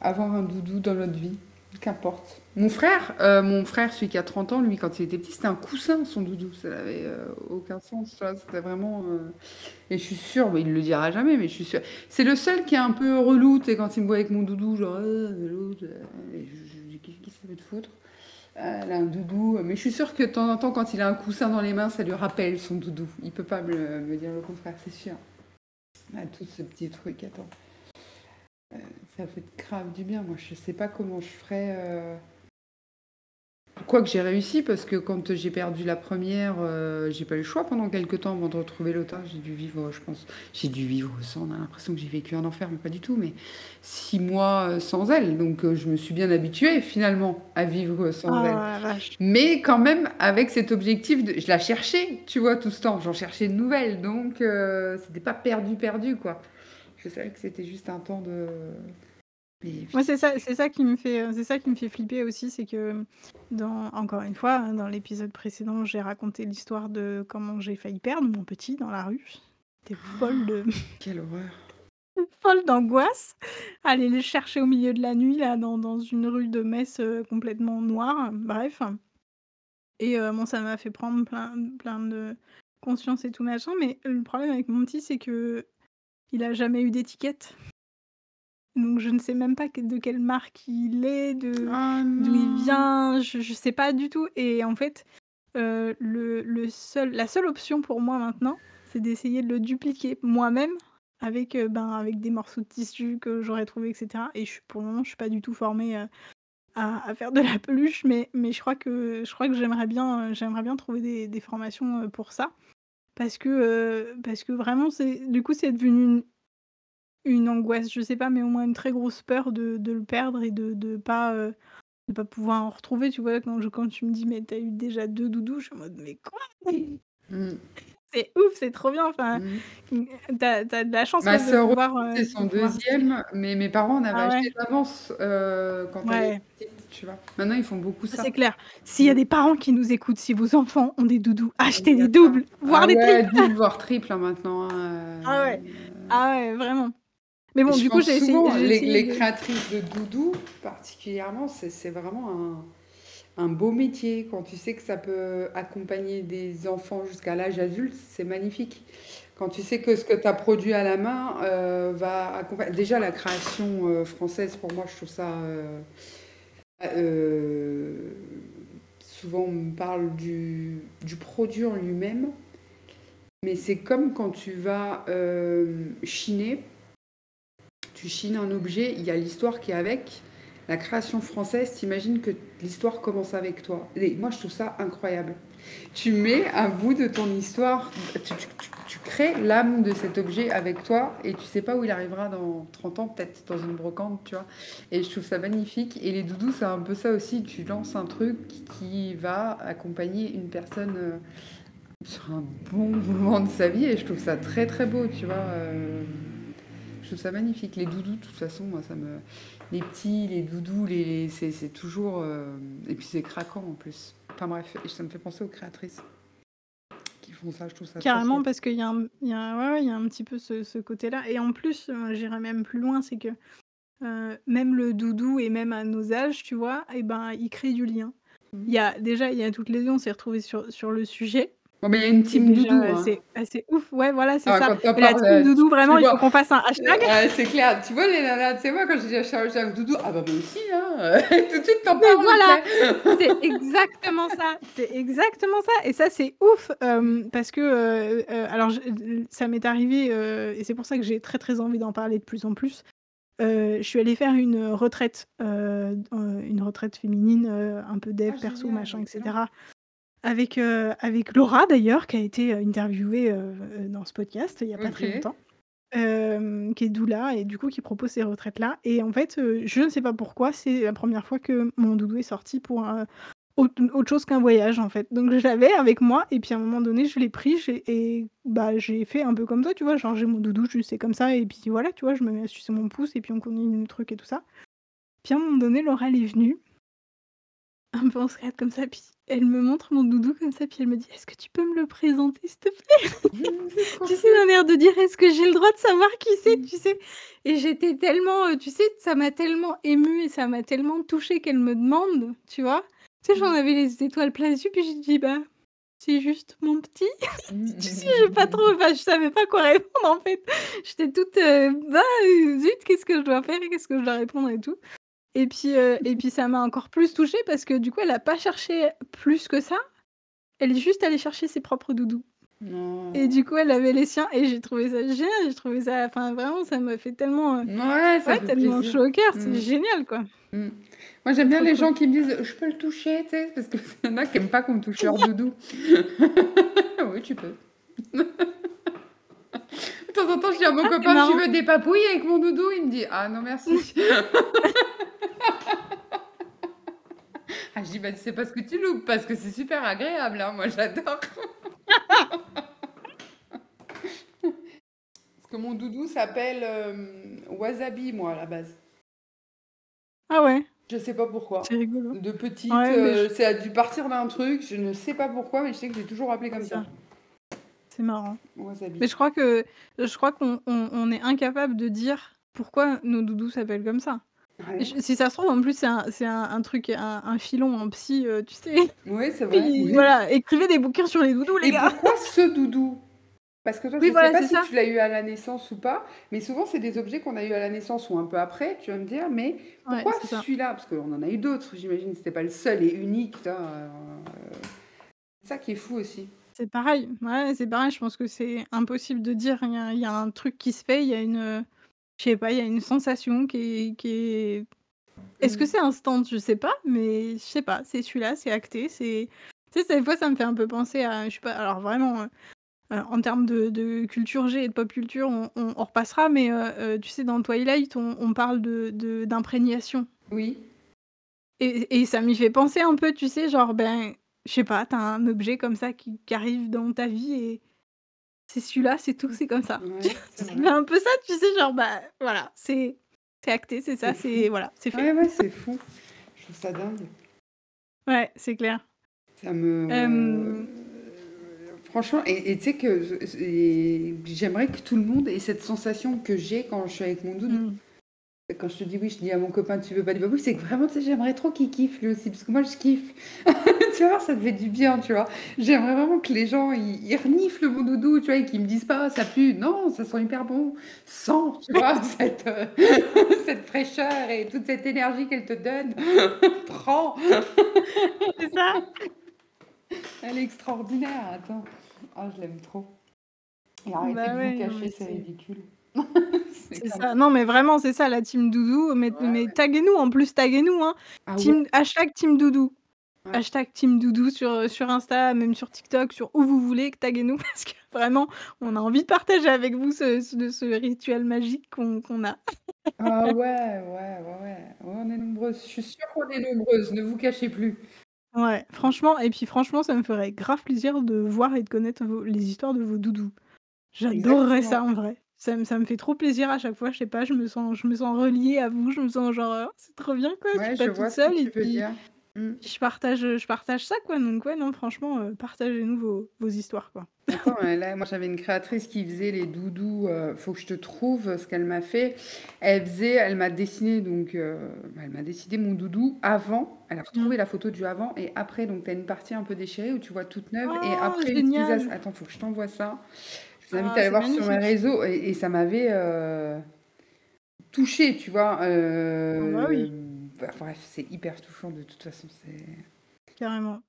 avoir un doudou dans notre vie. Qu'importe. Mon frère, euh, mon frère, celui qui a 30 ans, lui, quand il était petit, c'était un coussin, son doudou. Ça n'avait euh, aucun sens. C'était vraiment. Et je suis sûre, il le dira jamais, mais je suis sûre. C'est le seul qui est un peu relou, tu quand il me voit avec mon doudou, genre, l'autre, qu'est-ce qu'il s'est de foutre? Elle a un doudou, mais je suis sûre que de temps en temps, quand il a un coussin dans les mains, ça lui rappelle son doudou. Il peut pas me, dire le contraire, c'est sûr. Tout ce petit truc, attends. Euh, ça fait grave du bien. Moi, je sais pas comment je ferais. Euh, Quoique j'ai réussi parce que quand j'ai perdu la première, euh, j'ai pas eu le choix pendant quelques temps avant de retrouver l'autre. J'ai dû vivre, je pense, j'ai dû vivre sans. On a l'impression que j'ai vécu un enfer, mais pas du tout. Mais six mois euh, sans elle, donc euh, je me suis bien habituée finalement à vivre sans oh, elle. Mais quand même avec cet objectif, de, je la cherchais, tu vois, tout ce temps. J'en cherchais de nouvelles, donc c'était pas perdu, perdu quoi. Je savais que c'était juste un temps de moi, c'est ça, c'est ça qui me fait, euh, c'est ça qui me fait flipper aussi, c'est que dans, encore une fois, hein, dans l'épisode précédent, j'ai raconté l'histoire de comment j'ai failli perdre mon petit dans la rue. J'étais folle de, <laughs> Quelle horreur. folle d'angoisse. Aller le chercher au milieu de la nuit là, dans, dans une rue de Metz euh, complètement noire. Bref. Et euh, bon, ça m'a fait prendre plein, plein de conscience et tout machin. Mais le problème avec mon petit, c'est que il a jamais eu d'étiquette. Donc je ne sais même pas de quelle marque il est, de ah d'où il vient, je ne sais pas du tout. Et en fait, euh, le le seul la seule option pour moi maintenant, c'est d'essayer de le dupliquer moi-même avec, euh, ben, avec des morceaux de tissu que j'aurais trouvé etc et je pour le moment, je suis pas du tout formée, euh, à faire de la peluche mais mais je crois que je crois que j'aimerais bien, j'aimerais bien trouver des des formations, pour ça. Parce que, parce que vraiment c'est du coup, c'est devenu une une angoisse, je sais pas, mais au moins une très grosse peur de de le perdre et de de pas, euh, de pas pouvoir en retrouver, tu vois? Quand je quand tu me dis: «Mais t'as eu déjà deux doudous», je suis en mode: «Mais quoi?» Mmh. C'est ouf, c'est trop bien, enfin, mmh. t'as as de la chance, Ma de pouvoir, euh, c'est son deuxième, mais mes parents en avaient Ah acheté d'avance, euh, quand elle était petite, tu vois? Maintenant, ils font beaucoup ça. c'est clair. S'il y a Mmh. des parents qui nous écoutent, si vos enfants ont des doudous, achetez des doubles, voire Ah des ouais, triples! double, voire triple, hein, maintenant, hein, Ah ouais. Ah ouais, vraiment. Mais bon, du coup, j'ai essayé les essayé les créatrices de doudous, particulièrement, c'est c'est vraiment un un beau métier. Quand tu sais que ça peut accompagner des enfants jusqu'à l'âge adulte, c'est magnifique. Quand tu sais que ce que tu as produit à la main, euh, va accompagner déjà la création, euh, française, pour moi, je trouve ça, euh, souvent on me parle du du produit en lui-même, mais c'est comme quand tu vas, chiner tu chines un objet, il y a l'histoire qui est avec. La création française, t'imagines que l'histoire commence avec toi. Et moi, je trouve ça incroyable. Tu mets un bout de ton histoire, tu, crées l'âme de cet objet avec toi et tu sais pas où il arrivera dans 30 ans, peut-être dans une brocante, tu vois. Et je trouve ça magnifique. Et les doudous, c'est un peu ça aussi. Tu lances un truc qui va accompagner une personne euh, sur un bon moment de sa vie et je trouve ça très très beau, tu vois. Euh trouve ça magnifique. Les doudous, de toute façon, moi, ça me... les petits, les doudous, les... c'est toujours. Euh... Et puis c'est craquant en plus. Enfin bref, ça me fait penser aux créatrices qui font ça. Je trouve ça Carrément, parce qu'il y, a un... y, a... ouais, y a un petit peu ce, ce côté-là. Et en plus, euh, j'irais même plus loin, c'est que euh, même le doudou et même à nos âges, tu vois, et ben, il crée du lien. Mmh. Il y a déjà, il y a toutes les deux, on s'est retrouvés sur, sur le sujet. Bon, mais il y a une team doudou. Hein. C'est ouf, ouais, voilà, c'est ah, ça. Et la team doudou, vraiment, il faut qu'on fasse un hashtag. Euh, c'est clair. Tu vois, les nanas, tu sais, moi, quand j'ai dit hashtag doudou, ah bah, moi aussi, hein. <laughs> Tout de suite, t'en parles. voilà, c'est exactement ça. C'est exactement ça. Et ça, c'est ouf. Euh, parce que, euh, euh, alors, je, ça m'est arrivé, et c'est pour ça que j'ai très, très envie d'en parler de plus en plus. je suis allée faire une retraite, une retraite féminine, un peu dev, Ah perso, machin et excellent. cetera. Avec, heu, avec Laura d'ailleurs, qui a été, heu, interviewée, heu, dans ce podcast, il y a pas très OK. longtemps. Hem, qui est doula et du coup qui propose ces retraites-là et en fait, heu, je ne sais pas pourquoi, c'est la 1re fois que mon doudou est sorti pour, autre autre chose qu'un voyage, en fait. Donc je l'avais avec moi et puis à un moment donné, je l'ai pris, j'ai et bah, j'ai fait un peu comme toi, tu vois? Genre j'ai mon doudou, je c'est comme ça et puis voilà, tu vois? Je me mets à sucer mon pouce et puis on continue le truc et tout ça. Puis à un moment donné, Laura, elle est venue <laughs> un peu en secret comme ça, puis elle me montre mon doudou comme ça, puis elle me dit: «Est-ce que tu peux me le présenter s'il te plaît?» <laughs> Tu sais, d'un air de dire: «Est-ce que j'ai le droit de savoir qui c'est?» Tu sais? Et j'étais tellement, heu, tu sais, ça m'a tellement émue et ça m'a tellement touchée qu'elle me demande, tu vois? Tu sais, j'en Mmh. avais les étoiles plein les yeux, puis j'ai dit: «Bah, c'est juste mon petit». <laughs> Tu sais, j'ai pas trop Mmh. enfin, je savais pas quoi répondre, en fait. J'étais toute, heu, bah, heu, zut, qu'est-ce que je dois faire? Qu'est-ce que je dois répondre et tout? Et puis, heu et puis ça m'a encore plus touchée parce que du coup, elle a pas cherché plus que ça. Elle est juste allée chercher ses propres doudous et du coup, elle avait les siens et j'ai trouvé ça génial, j'ai trouvé ça enfin vraiment, ça m'a fait tellement, heu, ça ouais, fait tellement plaisir. chaud au cœur, c'est Mmh. génial, quoi. Mmh. Moi, j'aime bien trop les cool. gens qui me disent: «Je peux le toucher?» tu sais? Parce qu'il <laughs> y en a qui aiment pas qu'on touche leur doudou. <laughs> Oui, tu peux. <laughs> De temps en temps, je dis à mon Ah, c'est copain: «Tu marrant. veux des papouilles avec mon doudou?» il me dit: «Ah non merci». <laughs> Ah, je dis: «Bah, c'est pas ce que tu loupes parce que c'est super agréable, hein, moi j'adore». Parce que mon doudou s'appelle, hem, Wasabi, moi, à la base. Ah ouais? Je sais pas pourquoi. C'est rigolo. De petite, Ouais, mais heu, j ça a dû partir d'un truc, je ne sais pas pourquoi, mais je sais que je l'ai toujours appelé comme ça. ça. C'est marrant. Wasabi. Mais je crois que je crois qu'on on on est incapable de dire pourquoi nos doudous s'appellent comme ça. Ouais. Si ça se trouve, en plus, c'est un c'est un un truc, un un filon en psy, heu, tu sais? Oui, c'est vrai, oui. voilà, écrivez des bouquins sur les doudous, les Et gars! pourquoi ce doudou? Parce que toi, Oui, je sais voilà, pas c'est si ça. tu l'as eu à la naissance ou pas, mais souvent, c'est des objets qu'on a eu à la naissance ou un peu après, tu vas me dire, mais Ouais, pourquoi ça. celui-là? Parce qu'on en a eu d'autres, j'imagine, c'était pas le seul et unique? Heu, c'est ça qui est fou aussi. C'est pareil, ouais, c'est pareil, je pense que c'est impossible de dire, il y a il y a un truc qui se fait, il y a une, je sais pas, il y a une sensation qui est qui est est-ce que Mmh. c'est instant? Je sais pas, mais je sais pas, c'est celui-là, c'est acté, c'est tu sais, des fois, ça me fait un peu penser à je sais pas, alors vraiment, heu heu, en termes de de culture G et de pop culture, on on on repassera, mais heu, tu sais, dans Twilight, on on parle de de d'imprégnation Oui. et et ça m'y fait penser un peu, tu sais, genre, ben, je sais pas, tu as un objet comme ça qui qui arrive dans ta vie et c'est celui-là, c'est tout, c'est comme ça. Ouais, <laughs> c'est un peu ça, tu sais, genre, bah, voilà, c'est c'est acté, c'est ça, c'est voilà, c'est fait. Ouais, ouais, c'est fou. Je trouve ça dingue. Ouais, c'est clair. Ça me Hem franchement et tu sais que j'aimerais que tout le monde ait cette sensation que j'ai quand je suis avec mon doudou. Mmh. Quand je te dis: «Oui», je dis à mon copain: «Tu veux pas des papouilles?» c'est que vraiment, tu sais, j'aimerais trop qu'il kiffe lui aussi, parce que moi je kiffe. <laughs> Tu voir, ça te fait du bien, tu vois? J'aimerais vraiment que les gens, ils ils reniflent mon doudou, tu vois? Et qu'ils me disent pas: «Ça pue». Non, ça sent hyper bon. Sens, tu vois, <laughs> cette, heu, <laughs> cette fraîcheur et toute cette énergie qu'elle te donne. Prends. C'est ça. Elle est extraordinaire, attends. Oh, je l'aime trop et arrêtez Bah de vous ouais, cacher, c'est ridicule. C'est ça. Non, mais vraiment, c'est ça la team doudou, mais Ouais, mais ouais. taguez-nous, en plus, taguez-nous, hein. Ah ouais? Team hashtag team doudou. Ouais. Hashtag team doudou sur, heu, sur Insta, même sur TikTok, sur où vous voulez, taguez-nous <laughs> parce que vraiment, on a envie de partager avec vous ce ce ce rituel magique qu'on qu'on a. Ah ouais, ouais, ouais, ouais. On est nombreuses. Je suis sûre qu'on est nombreuses, ne vous cachez plus. Ouais, franchement et puis franchement, ça me ferait grave plaisir de voir et de connaître vos les histoires de vos doudous. J'adorerais Exactement. ça, en vrai. Ça me ça me fait trop plaisir à chaque fois, je sais pas, je me sens je me sens reliée à vous, je me sens genre, heu: «C'est trop bien, quoi, je suis Ouais, pas je toute vois ce que seule» et tu veux puis dire. Mmh. je partage, heu, je partage ça, quoi, donc ouais, non, franchement, heu, partagez-nous vos vos histoires, quoi. Attends, heu, là, moi, j'avais une créatrice qui faisait les doudous, heu, faut que je te trouve ce qu'elle m'a fait. Elle faisait elle m'a dessiné donc heu, bah, elle m'a dessiné mon doudou avant. Elle a Mmh. retrouvé la photo du avant et après, donc tu as une partie un peu déchirée où tu vois toute neuve et Oh après génial! attends, faut que je t'envoie ça. Invite à Ah, aller c'est voir sur mes magnifique. réseaux et et ça m'avait, heu, touchée, tu vois? Ah bah oui. Bah, bref, c'est hyper touchant de toute façon, c'est Carrément.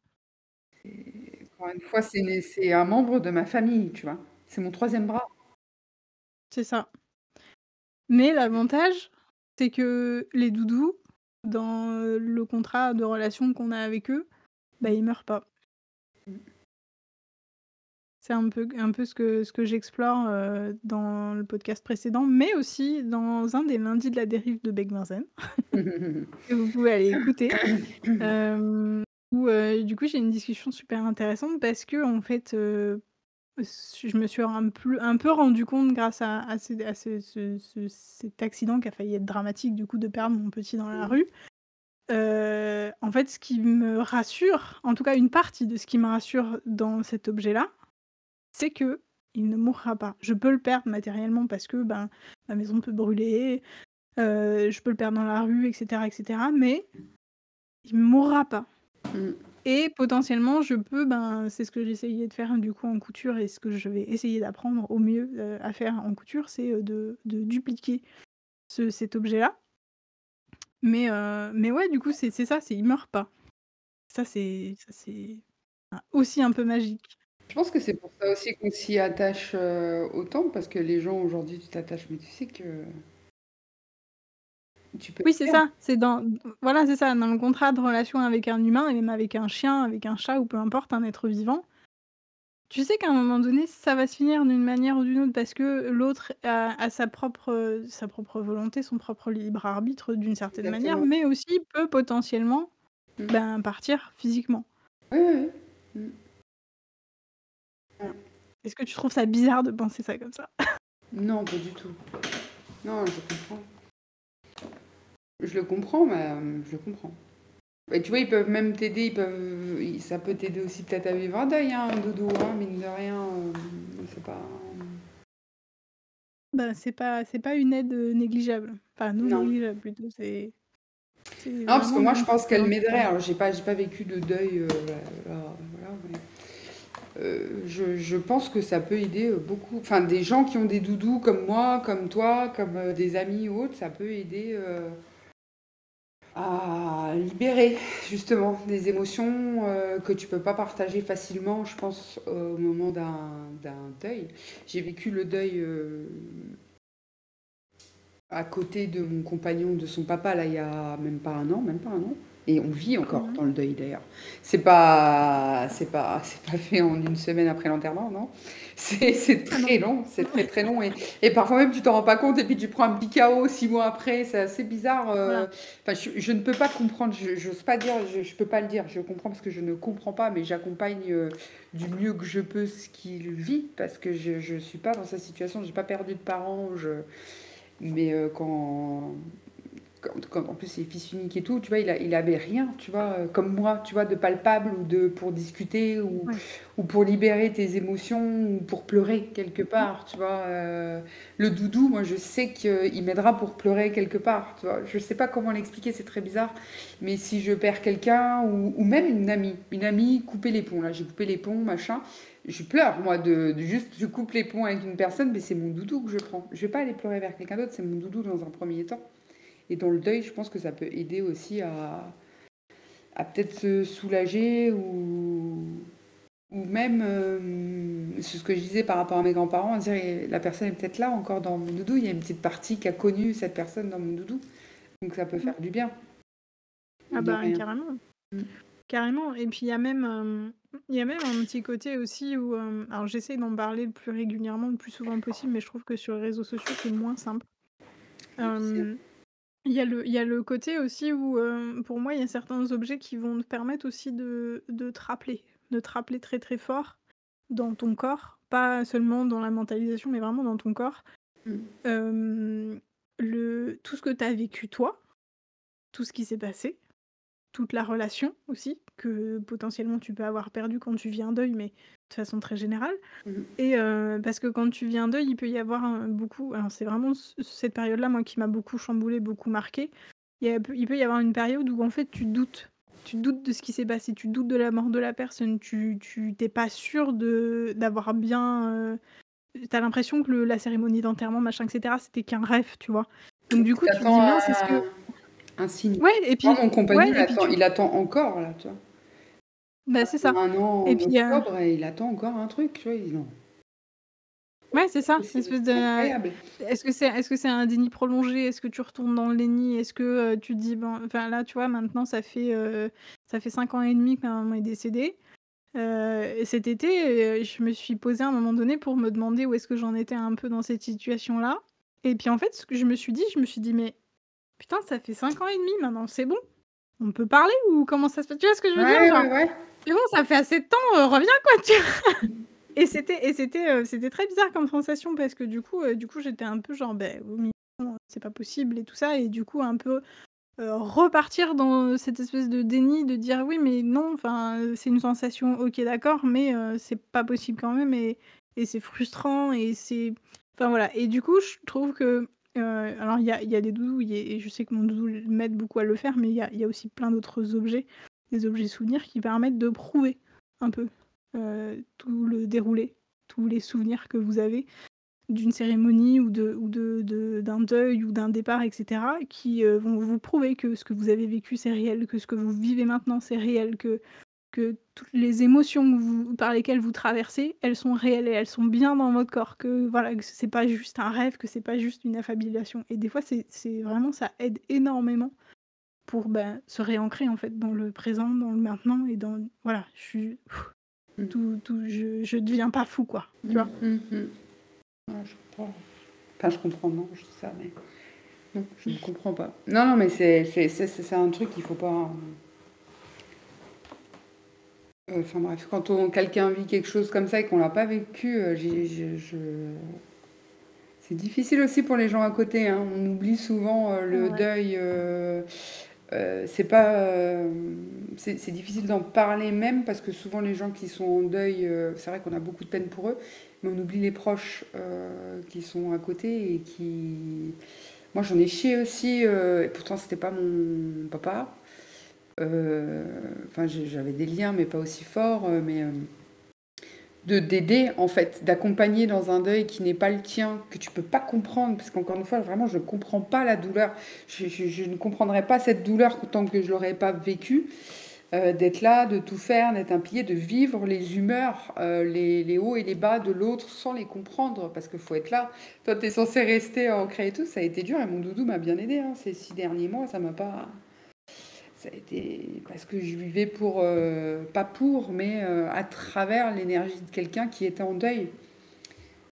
c'est encore une fois, c'est un membre de ma famille, tu vois? C'est mon 3e bras. C'est ça. Mais l'avantage c'est que les doudous, dans, le contrat de relation qu'on a avec eux, bah, ils meurent pas. C'est un peu un peu ce que ce que j'explore, heu, dans le podcast précédent, mais aussi dans un des lundis de la dérive de Beck-Benzen <laughs> que vous pouvez aller écouter. Hem, où, heu, du coup, j'ai une discussion super intéressante parce qu'en fait, heu, je me suis un peu un peu rendu compte grâce à à ce à ce ce ce cet accident qui a failli être dramatique, du coup, de perdre mon petit dans la rue. En fait, ce qui me rassure, en tout cas une partie de ce qui me rassure dans cet objet-là, c'est qu'il ne mourra pas. Je peux le perdre matériellement parce que, ben, ma maison peut brûler, heu, je peux le perdre dans la rue et cetera et cetera, mais il mourra pas Mmh. et potentiellement je peux, ben, c'est ce que j'ai essayé de faire du coup en couture et ce que je vais essayer d'apprendre au mieux, heu, à faire en couture, c'est, heu, de de dupliquer ce cet objet-là. Mais mais ouais, du coup, c'est ça, c'est il meurt pas. Ça, c'est ça, c'est, aussi un peu magique. Je pense que c'est pour ça aussi qu'on s'y attache, heu, autant parce que les gens aujourd'hui, tu t'attaches, mais tu sais que tu peux Oui, c'est ça, c'est dans voilà, c'est ça, dans le contrat de relation avec un humain et même avec un chien, avec un chat ou peu importe, un être vivant tu sais qu'à un moment donné, ça va se finir d'une manière ou d'une autre parce que l'autre a a sa propre, sa propre volonté, son propre libre arbitre d'une certaine manière, mais aussi peut potentiellement, Mmh. ben, partir physiquement. Oui, oui. Mmh. Est-ce que tu trouves ça bizarre de penser ça comme ça? Non, pas du tout. Non, je comprends. Je le comprends, mais hem, je le comprends. Et tu vois, ils peuvent même t'aider, ils peuvent ça peut t'aider aussi peut-être à vivre un deuil, hein, un doudou, hein, mine de rien, hem, c'est pas Bah, c'est pas c'est pas une aide, heu, négligeable. Enfin, non Non. négligeable plutôt, c'est Non, parce que moi, je pense qu'elle m'aiderait. Alors j'ai pas j'ai pas vécu de deuil, voilà, mais je je pense que ça peut aider, heu, beaucoup enfin, des gens qui ont des doudous comme moi, comme toi, comme, heu, des amis ou autres, ça peut aider, à libérer justement des émotions, que tu peux pas partager facilement, je pense, au moment d'un deuil. J'ai vécu le deuil, à côté de mon compagnon, de son papa, là, il y a même pas 1 an, même pas 1 an et on vit encore dans le deuil d'ailleurs. C'est pas c'est pas c'est pas fait en 1 semaine après l'enterrement, non? C'est Ah très long, c'est très, très long. Et et parfois même tu t'en rends pas compte et puis tu prends un petit KO 6 mois après, c'est assez bizarre, Voilà. enfin je je ne peux pas comprendre, je j'ose pas dire, je je peux pas le dire, je comprends parce que je ne comprends pas, mais j'accompagne, heu, du mieux que je peux ce qu'il vit parce que je je suis pas dans sa situation, j'ai pas perdu de parents, je mais heu, quand en plus il est fils unique et tout, tu vois, il a il avait rien, tu vois, heu, comme moi, tu vois, de palpable ou de pour discuter ou Ouais. ou pour libérer tes émotions ou pour pleurer quelque part, tu vois, heu, le doudou, moi, je sais qu'il m'aidera pour pleurer quelque part, tu vois? Je sais pas comment l'expliquer, c'est très bizarre, mais si je perds quelqu'un ou ou même une amie une amie, couper les ponts, là, j'ai coupé les ponts, machin, je pleure moi de de juste je coupe les ponts avec une personne, mais c'est mon doudou que je prends. Je vais pas aller pleurer vers quelqu'un d'autre, c'est mon doudou dans un 1er temps et dans le deuil, je pense que ça peut aider aussi à à peut-être se soulager ou ou même, hem, c'est ce que je disais par rapport à mes grands-parents, dire: «Et la personne est peut-être là encore dans mon doudou, il y a une petite partie qui a connu cette personne dans mon doudou», donc ça peut Mmh. faire du bien. Ah bah, carrément. Mmh. Carrément et puis il y a même, il y a même un petit côté aussi où, hem, alors j'essaie d'en parler le plus régulièrement, le plus souvent possible, mais je trouve que sur les réseaux sociaux, c'est moins simple. Il y a le il y a le côté aussi où, heu, pour moi, il y a certains objets qui vont te permettre aussi de de te rappeler, de te rappeler très, très fort dans ton corps, pas seulement dans la mentalisation, mais vraiment dans ton corps, Mmh. hem, le tout ce que tu as vécu toi, tout ce qui s'est passé, toute la relation aussi que potentiellement tu peux avoir perdue quand tu vis un deuil, mais de façon très générale Mmh mh. et heu, parce que quand tu vis un deuil, il peut y avoir un beaucoup alors c'est vraiment cette période-là, moi, qui m'a beaucoup chamboulée, beaucoup marquée. Il y a peut il peut y avoir une période où en fait tu doutes. Tu doutes de ce qui s'est passé, tu doutes de la mort de la personne, tu tu tu es pas sûr d'avoir bien, heu, tu as l'impression que le la cérémonie d'enterrement, machin et cetera, c'était qu'un rêve, tu vois? Donc du coup, tu te dis: «Mince, est-ce que» un signe. ouais et puis mon compagnon, ouais il attend tu il attend encore là, tu vois? Bah, c'est ça 1 an et en puis, octobre et il attend encore un truc, tu vois? Il non. Ouais, c'est ça, C'est espèce c'est de est-ce que c'est est-ce que c'est un déni prolongé? Est-ce que tu retournes dans le déni? Est-ce que, heu, tu te dis: «Ben» enfin là, tu vois, maintenant ça fait, heu, ça fait 5 ans et demi que ma maman est décédée. Et cet été, je me suis posée à un moment donné pour me demander où est-ce que j'en étais un peu dans cette situation-là et puis en fait, ce que je me suis dit, je me suis dit: «Mais putain, ça fait 5 ans et demi maintenant, c'est bon? On peut parler ou comment ça se passe?» tu vois ce que je veux dire? Genre, ouais, ouais. c'est bon, ça fait assez de temps, heu, reviens quoi, tu vois? <laughs> Et c'était et c'était, heu, c'était très bizarre comme sensation parce que du coup, heu, du coup j'étais un peu genre: «Beh, non, c'est pas possible» et tout ça et du coup un peu, heu, repartir dans cette espèce de déni de dire: «Oui, mais non, enfin, heu, c'est une sensation, OK, d'accord, mais heu, c'est pas possible quand même et et c'est frustrant et c'est» enfin voilà et du coup, je trouve que, heu, alors il y a des doudous et je sais que mon doudou m'aide beaucoup à le faire, mais il y a aussi plein d'autres objets, des objets souvenirs qui permettent de prouver un peu, heu, tout le déroulé, tous les souvenirs que vous avez d'une cérémonie ou de d'un deuil ou d'un départ et cetera, qui, heu, vont vous prouver que ce que vous avez vécu, c'est réel, que ce que vous vivez maintenant, c'est réel, que que toutes les émotions que vous par lesquelles vous traversez, elles sont réelles et elles sont bien dans votre corps, que voilà, que c'est pas juste un rêve, que c'est pas juste une affabulation et des fois, c'est c'est vraiment ça aide énormément pour, ben, se réancrer en fait dans le présent, dans le maintenant et dans voilà, je suis Mmh. tout tout je je deviens pas fou quoi, tu vois? mh. Ouais, je comprends. Enfin, je comprends, non, je dis ça, mais non, je ne comprends pas. Non, non, mais c'est c'est c'est c'est un truc qu'il faut pas enfin bref, quand on quelqu'un vit quelque chose comme ça et qu'on l'a pas vécu, heu, j'ai je je c'est difficile aussi pour les gens à côté, hein. On oublie souvent, heu, le Ouais. deuil, c'est pas, c'est c'est difficile d'en parler même parce que souvent les gens qui sont en deuil, c'est vrai qu'on a beaucoup de peine pour eux, mais on oublie les proches, qui sont à côté et qui moi j'en ai chié aussi, et pourtant c'était pas mon papa. Heu, enfin j'avais des liens mais pas aussi forts, heu, mais hem, de d'aider en fait, d'accompagner dans un deuil qui n'est pas le tien, que tu peux pas comprendre parce qu'encore une fois, vraiment je comprends pas la douleur. Je ne comprendrais pas cette douleur tant que je l'aurais pas vécue. D'être là, de tout faire, d'être impliqué, de vivre les humeurs, les hauts et les bas de l'autre sans les comprendre parce qu'il faut être là. Toi, tu es censé rester ancré et tout, ça a été dur et mon doudou m'a bien aidée, hein, ces 6 derniers mois, ça m'a pas ça a été parce que je vivais pour, heu, pas pour, mais heu, à travers l'énergie de quelqu'un qui était en deuil.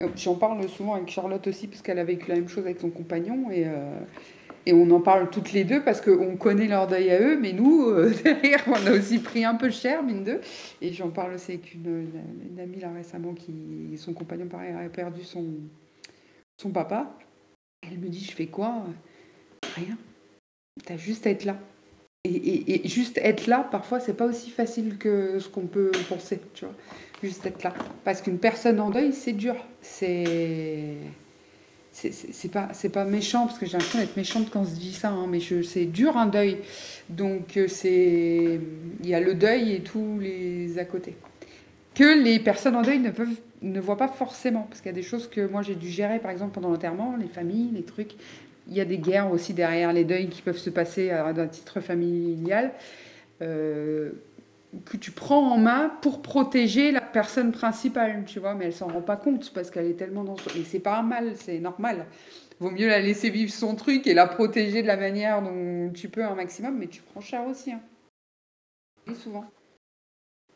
Heu, j'en parle souvent avec Charlotte aussi parce qu'elle a vécu la même chose avec son compagnon et et on en parle toutes les 2 parce qu'on connaît leur deuil à eux, mais nous, <laughs> derrière, on a aussi pris un peu cher, mine de et j'en parle aussi avec une, amie là récemment qui son compagnon pareil a perdu son son papa. Elle me dit: «Je fais quoi?» «Rien, tu as juste à être là». Et juste être là, parfois, c'est pas aussi facile que ce qu'on peut penser, tu vois? Juste être là. Parce qu'une personne en deuil, c'est dur. C'est c'est pas méchant, parce que j'ai l'impression d'être méchante quand je dis ça, hein, mais c'est dur un deuil. Donc heu, c'est il y a le deuil et tous les à côté. Que les personnes en deuil ne peuvent ne voient pas forcément, parce qu'il y a des choses que moi j'ai dû gérer, par exemple, pendant l'enterrement, les familles, les trucs. Il y a des guerres aussi derrière les deuils qui peuvent se passer à d'un titre familial, heu, que tu prends en main pour protéger la personne principale, tu vois? Mais elle s'en rend pas compte parce qu'elle est tellement dans son et c'est pas un mal, c'est normal. Vaut mieux la laisser vivre son truc et la protéger de la manière dont tu peux un maximum, mais tu prends cher aussi, hein. Et souvent.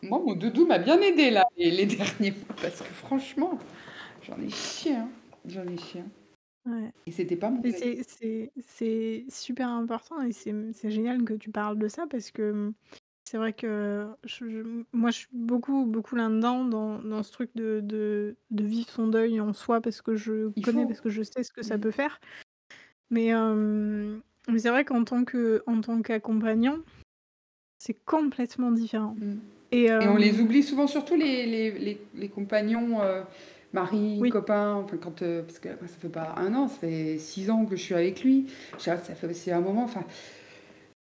Moi, mon doudou m'a bien aidée là, les <laughs> derniers mois parce que franchement, j'en ai chié, hein, j'en ai chié, hein. Ouais. Et c'était pas mon Et deuil. c'est c'est c'est super important et c'est, c'est génial que tu parles de ça parce que, mmh, c'est vrai que je je m moi, je suis beaucoup, beaucoup là-dedans, dans dans ce truc de de de vivre son deuil en soi parce que je Il connais, faut. parce que je sais ce que ça Mmh. peut faire. Mais c'est vrai qu'en tant que en tant qu'accompagnant, c'est complètement différent Mmh. et Et on les oublie souvent, surtout les les les les compagnons, maris, oui, copains, enfin quand, heu, parce que ça fait pas 1 an, ça fait 6 ans que je suis avec lui. Ça fait aussi un moment, enfin,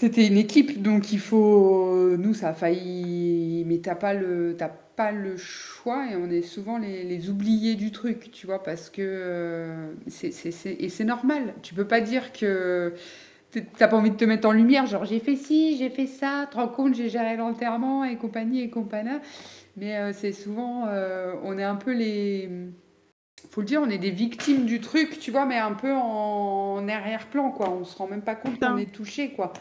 c'était une équipe donc il faut nous ça a failli mais tu as pas le tu as pas le choix et on est souvent les les oubliés du truc, tu vois? Parce que, heu, c'est c'est c'est et c'est normal. Tu peux pas dire que tu tu pas envie de te mettre en lumière, genre: «J'ai fait ci, j'ai fait ça, tu te rends compte, j'ai géré l'enterrement et compagnie et compagna». Mais heu, c'est souvent, heu, on est un peu les, faut le dire, on est des victimes du truc, tu vois, mais un peu en, arrière-plan, quoi. On se rend même pas compte qu'on est touché, quoi.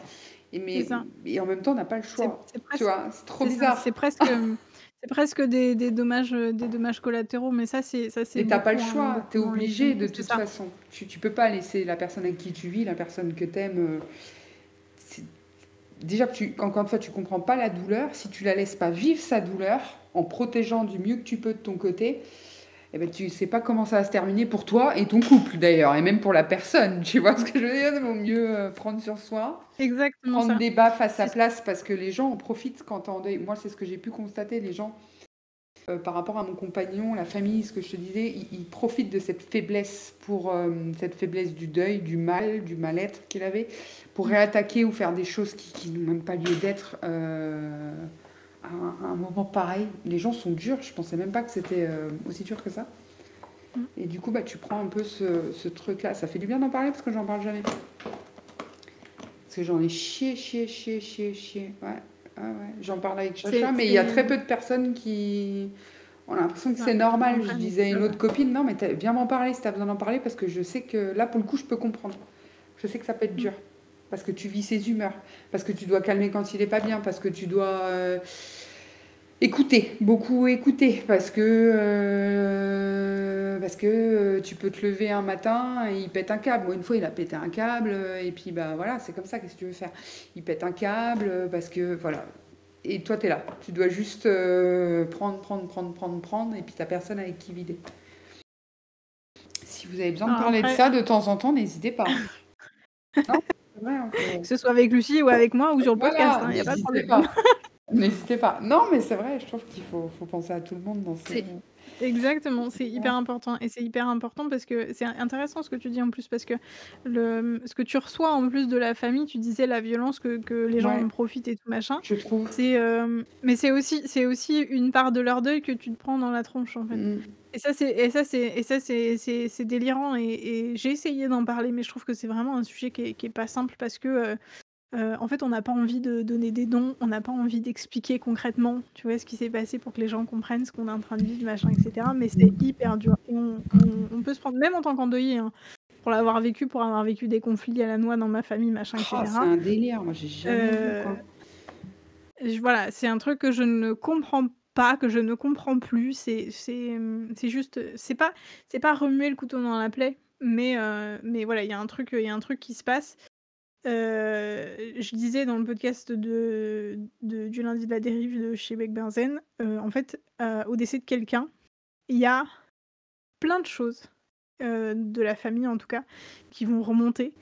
Et, mais, et en même temps, on n'a pas le choix. Tu vois, c'est trop bizarre. C'est presque. C'est presque des, des, dommages, des dommages collatéraux, mais ça, c'est. Ça, Et t'as pas le choix, tu es obligé de toute façon. Tu, tu peux pas laisser la personne avec qui tu vis, la personne que tu aimes. Euh, déjà, tu, encore une fois, tu comprends pas la douleur. Si tu la laisses pas vivre sa douleur, en protégeant du mieux que tu peux de ton côté, eh ben, tu sais pas comment ça va se terminer pour toi et ton couple d'ailleurs, et même pour la personne. <laughs> Tu vois ce que je veux dire? Il vaut mieux euh, prendre sur soi. Exactement. Prendre des baffes à sa place parce que les gens en profitent quand on. Moi, c'est ce que j'ai pu constater. Les gens, euh, par rapport à mon compagnon, la famille, ce que je te disais, ils, profitent de cette faiblesse pour euh, cette faiblesse du deuil, du mal, du mal-être qu'il avait, pour mm. réattaquer ou faire des choses qui, n'ont même pas lieu d'être à un, moment pareil. Les gens sont durs, je pensais même pas que c'était euh, aussi dur que ça. Mm. Et du coup, bah, tu prends un peu ce, truc-là. Ça fait du bien d'en parler parce que j'en parle jamais. Parce que j'en ai chié, chié, chié, chié, chié. Ouais, ouais, J'en parle avec Chacha, mais il y a très peu de personnes qui ont l'impression que c'est normal. Je disais à une autre copine, non, mais viens m'en parler si tu as besoin d'en parler parce que je sais que là, pour le coup, je peux comprendre. Je sais que ça peut être dur parce que tu vis ses humeurs, parce que tu dois calmer quand il est pas bien, parce que tu dois euh, écouter, beaucoup écouter, parce que, euh, parce que euh, tu peux te lever un matin et il pète un câble. Moi, une fois, il a pété un câble, et puis bah voilà, c'est comme ça, qu'est-ce que tu veux faire? Il pète un câble, parce que voilà. Et toi, tu es là. Tu dois juste prendre, prendre, prendre, prendre, prendre, et puis tu personne avec qui vider. Si vous avez besoin de parler de ça de temps en temps, n'hésitez pas. <laughs> Non que ce soit avec Lucie ou avec moi ou sur le podcast, il hein, a pas de problème. <laughs> N'hésitez pas. Non, mais c'est vrai, je trouve qu'il faut, faut, penser à tout le monde dans ces... Exactement, c'est hyper important. Et c'est hyper important parce que c'est intéressant ce que tu dis en plus, parce que le, ce que tu reçois en plus de la famille, tu disais la violence que, que les gens en profitent et tout machin. Je trouve. C'est, euh, mais c'est aussi, c'est aussi une part de leur deuil que tu te prends dans la tronche en fait. Mm. Et ça, c'est, et ça, c'est, et ça, c'est, c'est, délirant. Et, et j'ai essayé d'en parler, mais je trouve que c'est vraiment un sujet qui est, qui est pas simple parce que euh, euh, en fait, on n'a pas envie de donner des dons, on n'a pas envie d'expliquer concrètement, tu vois, ce qui s'est passé pour que les gens comprennent ce qu'on est en train de vivre, machin, etc. Mais c'est hyper dur. Et on, peut se prendre, même en tant qu'endeuillé, hein, pour l'avoir vécu, pour avoir vécu des conflits à la noix dans ma famille, machin, etc. c'est un délire, moi j'ai jamais vu quoi. Euh, voilà, c'est un truc que je ne comprends pas, que je ne comprends plus. C'est, c'est, c'est juste, c'est pas, c'est pas remuer le couteau dans la plaie, mais, euh, mais voilà, il y a un truc, il y a un truc qui se passe. Euh, je disais dans le podcast de, du lundi de la dérive de chez Beck Benzen, euh, en fait, euh, au décès de quelqu'un, il y a plein de choses, de la famille en tout cas, qui vont remonter.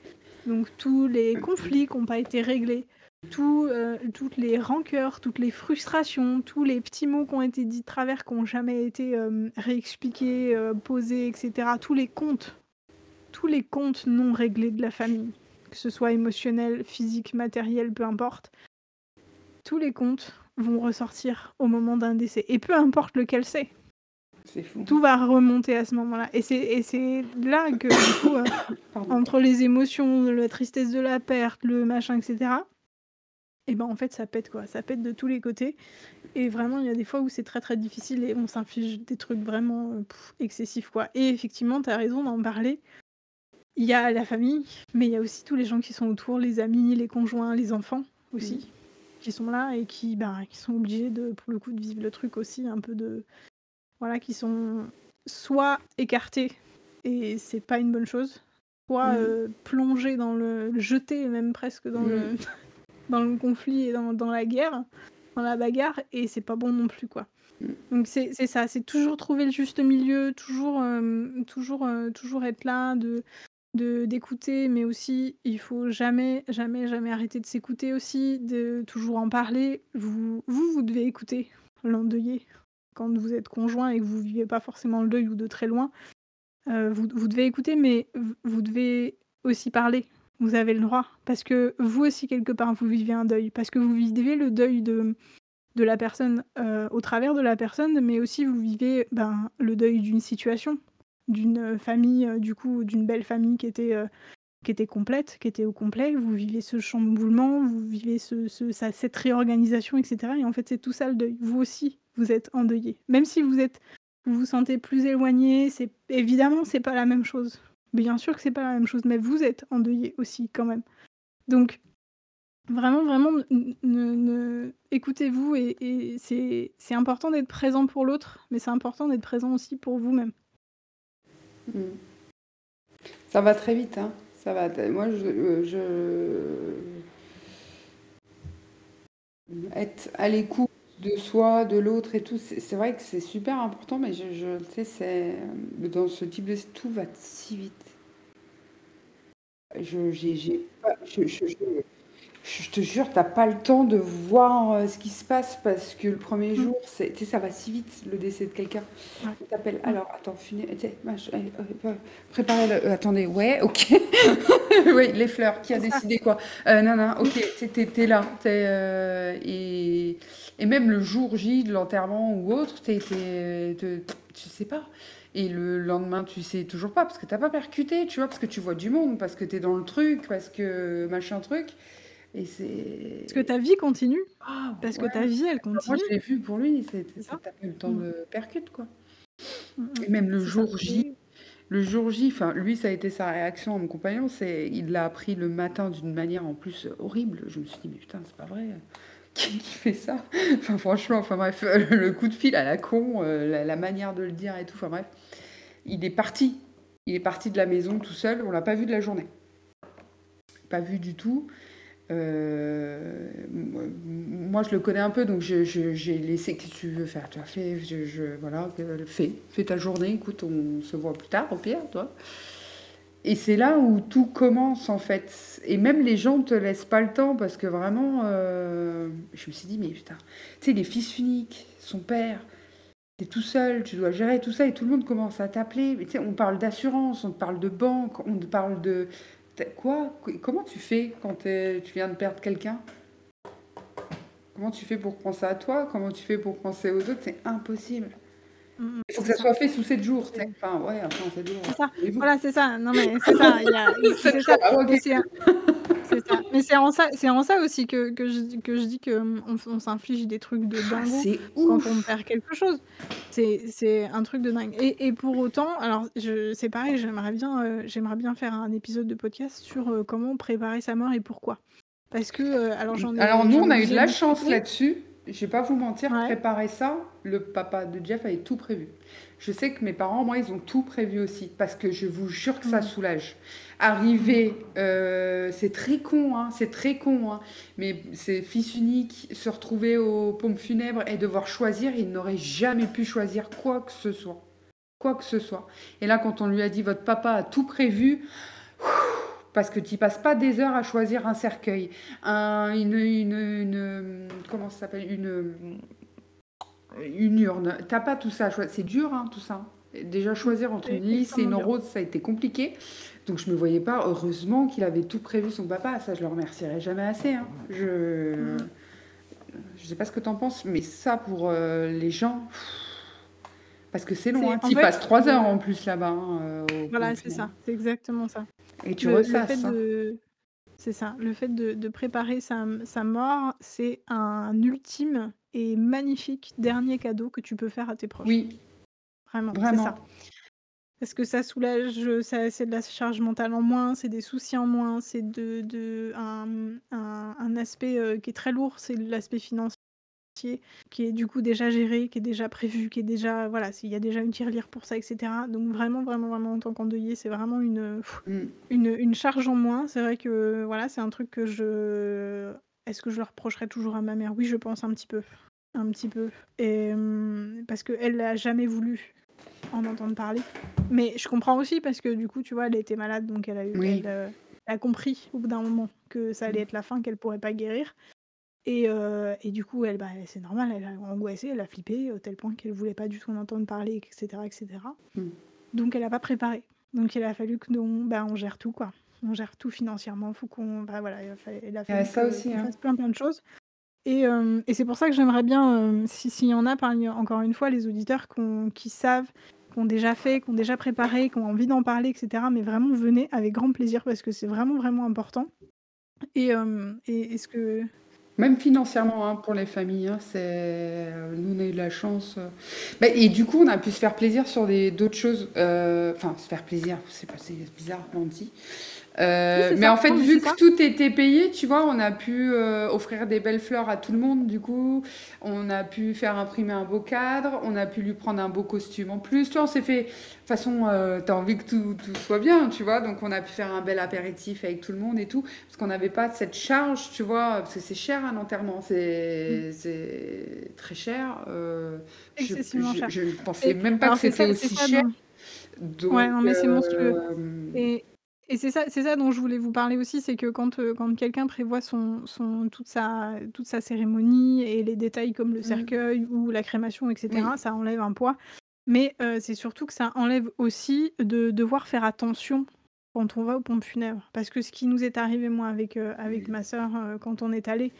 Donc tous les conflits qui n'ont pas été réglés, tout, toutes les rancœurs, toutes les frustrations, tous les petits mots qui ont été dits de travers, qui n'ont jamais été réexpliqués, posés, etc. Tous les comptes, tous les comptes non réglés de la famille que ce soit émotionnel, physique, matériel, peu importe, tous les comptes vont ressortir au moment d'un décès. Et peu importe lequel c'est. Tout va remonter à ce moment-là. Et c'est là que, du coup, <coughs> euh, entre les émotions, la tristesse de la perte, le machin, etc., et ben en fait, ça pète, quoi. Ça pète de tous les côtés. Et vraiment, il y a des fois où c'est très très difficile et on s'inflige des trucs vraiment euh, excessifs, quoi. Et effectivement, tu as raison d'en parler il y a la famille, mais il y a aussi tous les gens qui sont autour, les amis, les conjoints, les enfants aussi, qui sont là et qui, ben, qui sont obligés de, pour le coup, de vivre le truc aussi, un peu de, voilà, qui sont soit écartés et c'est pas une bonne chose, soit euh, plongés dans le, jetés même presque dans le, <laughs> dans le conflit et dans, dans, la guerre, dans la bagarre et c'est pas bon non plus quoi. Donc c'est ça, c'est toujours trouver le juste milieu, toujours, euh, toujours, euh, toujours être là, de, d'écouter, mais aussi il faut jamais, jamais, jamais arrêter de s'écouter aussi, de toujours en parler. Vous, vous, vous devez écouter l'endeuillé quand vous êtes conjoint et que vous vivez pas forcément le deuil ou de très loin. Euh, vous, vous, devez écouter, mais vous devez aussi parler. Vous avez le droit, parce que vous aussi quelque part vous vivez un deuil, parce que vous vivez le deuil de de la personne euh, au travers de la personne, mais aussi vous vivez ben, le deuil d'une situation d'une famille, euh, du coup, d'une belle famille qui était, euh, qui était complète, qui était au complet. Vous vivez ce chamboulement, vous vivez ce, ce, cette réorganisation, etc. Et en fait, c'est tout ça le deuil. Vous aussi, vous êtes endeuillé. Même si vous êtes vous vous sentez plus éloigné, c'est évidemment, c'est pas la même chose. Bien sûr que c'est pas la même chose, mais vous êtes endeuillé aussi quand même. Donc vraiment, vraiment, ne écoutez-vous et c'est important d'être présent pour l'autre, mais c'est important d'être présent aussi pour vous-même. Mmh. Ça va très vite, hein. Ça va. Moi, je, je... être à l'écoute de soi, de l'autre et tout, c'est vrai que c'est super important, mais je, sais, c'est dans ce type de tout va si vite. Je, j'ai je, je, je te jure, t'as pas le temps de voir euh, ce qui se passe parce que le premier mm. jour, c'est, tu sais, ça va si vite le décès de quelqu'un. On t'appelle. Mm. Alors, attends, euh, euh, préparez le. attendez, ouais, ok. <laughs> oui, les fleurs. Qui a décidé quoi Non, non, ok. T'es, là. T'es, et, et même le jour J de l'enterrement ou autre, t'es, t'es, tu sais pas. Et le lendemain, tu sais toujours pas parce que t'as pas percuté, tu vois, parce que tu vois du monde, parce que t'es dans le truc, parce que machin truc. Et c'est. Parce que ta vie continue. Ah, parce que ta vie, elle continue. Moi, je l'ai vu pour lui. Ça t'a eu le temps mm. de percute, quoi. Mm, mm. Et même le jour J. Le jour J, enfin, lui, ça a été sa réaction à mon compagnon. C'est, il l'a appris le matin d'une manière en plus horrible. Je me suis dit, mais putain, c'est pas vrai. <laughs> Qui, fait ça? Enfin, franchement, enfin bref, le coup de fil à la con, euh, la, manière de le dire et tout. Enfin bref, il est parti. Il est parti de la maison tout seul. On l'a pas vu de la journée. Pas vu du tout. Euh, moi, je le connais un peu, donc j'ai laissé. Que tu veux faire? Tu as fait, je, voilà, fais, fais ta journée. Écoute, on se voit plus tard, au pire, toi. Et c'est là où tout commence en fait. Et même les gens ne te laissent pas le temps parce que vraiment, euh, je me suis dit, mais putain, tu sais, les fils uniques, son père, tu es tout seul, tu dois gérer tout ça et tout le monde commence à t'appeler. Tu sais, on parle d'assurance, on te parle de banque, on te parle de, Quoi Comment tu fais quand tu viens de perdre quelqu'un? Comment tu fais pour penser à toi? Comment tu fais pour penser aux autres? C'est impossible. Mm, mm, Il faut que ça, soit fait sous 7 jours. Enfin, ouais, enfin, 7 jours. Ça. Voilà, c'est ça. Non, mais c'est ça. Il y a... <laughs> c'est ça. Ah, c'est ça. Mais c'est en ça, c'est en ça aussi que, que, je, que je dis qu'on on, s'inflige des trucs de ah, dingue quand on perd quelque chose. C'est un truc de dingue. Et, et pour autant, alors c'est pareil, j'aimerais bien, euh, j'aimerais bien faire un épisode de podcast sur euh, comment préparer sa mort et pourquoi. Parce que, euh, alors j'en ai. Alors nous, on a eu de la chance là-dessus. Je vais pas vous mentir, préparer ça, le papa de Jeff avait tout prévu. Je sais que mes parents, moi, ils ont tout prévu aussi, parce que je vous jure que ça mm. soulage. Arriver, euh, c'est très con, hein, c'est très con, hein, mais c'est fils unique, se retrouver aux pompes funèbres et devoir choisir, il n'aurait jamais pu choisir quoi que ce soit. Quoi que ce soit. Et là, quand on lui a dit, votre papa a tout prévu, parce que tu passes pas des heures à choisir un cercueil, un, une, une, une, comment s'appelle, une une urne. T'as pas tout ça. C'est dur, hein, tout ça. Déjà, choisir entre une lisse et une rose, ça a été compliqué. Donc, je me voyais pas. Heureusement qu'il avait tout prévu, son papa. Ça, je le remercierai jamais assez. Hein. Je. Je sais pas ce que tu en penses, mais ça, pour euh, les gens. Parce que c'est long, hein. tu passes trois heures en plus là-bas. Hein, euh, voilà, c'est ça, c'est exactement ça. Et tu le, ça. C'est ça, le fait de, de préparer sa, sa mort, c'est un ultime et magnifique dernier cadeau que tu peux faire à tes proches. Oui. Vraiment, c'est ça. Parce que ça soulage, ça, c'est de la charge mentale en moins, c'est des soucis en moins, c'est de, de un, un, un aspect euh, qui est très lourd, c'est l'aspect financier qui est du coup déjà géré, qui est déjà prévu, qui est déjà voilà, s'il y a déjà une tirelire pour ça, etc. Donc vraiment, vraiment, vraiment en tant qu'endeuillé, c'est vraiment une, mm. une, une charge en moins. C'est vrai que voilà, c'est un truc que je est-ce que je le reprocherais toujours à ma mère? Oui, je pense un petit peu. Un petit peu. Et, hum, parce qu'elle n'a jamais voulu en entendre parler. Mais je comprends aussi parce que du coup, tu vois, elle était malade, donc elle a, eu, euh, a compris au bout d'un moment que ça allait être la fin, qu'elle pourrait pas guérir. Et, euh, et du coup, elle, bah, c'est normal, elle a angoissé, elle a flippé au tel point qu'elle voulait pas du tout en entendre parler, etc. etc. Mm. Donc elle n'a pas préparé. Donc il a fallu que nous, bah, on gère tout, quoi on gère tout financièrement, faut qu'on, bah voilà, il a fallu, il a fallu ça aussi, hein. plein plein de choses. Et, euh, et c'est pour ça que j'aimerais bien, euh, s'il y en a parmi, encore une fois, les auditeurs qui savent, ont déjà fait, qui ont déjà préparé, qui ont envie d'en parler, etc. Mais vraiment, venez avec grand plaisir parce que c'est vraiment, vraiment important. Et, euh, et, ce que. Même financièrement, hein, pour les familles, hein, c'est nous, on a eu de la chance, bah et du coup, on a pu se faire plaisir sur d'autres choses, enfin, se faire plaisir, c'est pas c'est bizarre, on dit. Euh, mais en fait, vu que tout était payé, tu vois, on a pu euh, offrir des belles fleurs à tout le monde, du coup. On a pu faire imprimer un beau cadre, on a pu lui prendre un beau costume en plus. Tu vois, on s'est fait. De toute façon, euh, tu as envie que tout, tout, soit bien, tu vois. Donc, on a pu faire un bel apéritif avec tout le monde et tout. Parce qu'on n'avait pas cette charge, tu vois. Parce que c'est cher un enterrement, c'est mm. très cher. Excessivement je, cher. Je ne pensais même pas que c'était aussi cher. Donc, ouais, non, mais c'est monstrueux. Et et c'est ça c'est ça dont je voulais vous parler aussi, c'est que quand, heu, quand quelqu'un prévoit son son toute sa toute sa cérémonie et les détails comme le mmh. cercueil ou la crémation et cetera, ça enlève un poids. Mais, heu, c'est surtout que ça enlève aussi de devoir faire attention quand on va aux pompes funèbres. Parce que ce qui nous est arrivé moi avec, heu, avec ma sœur, heu, quand on est allé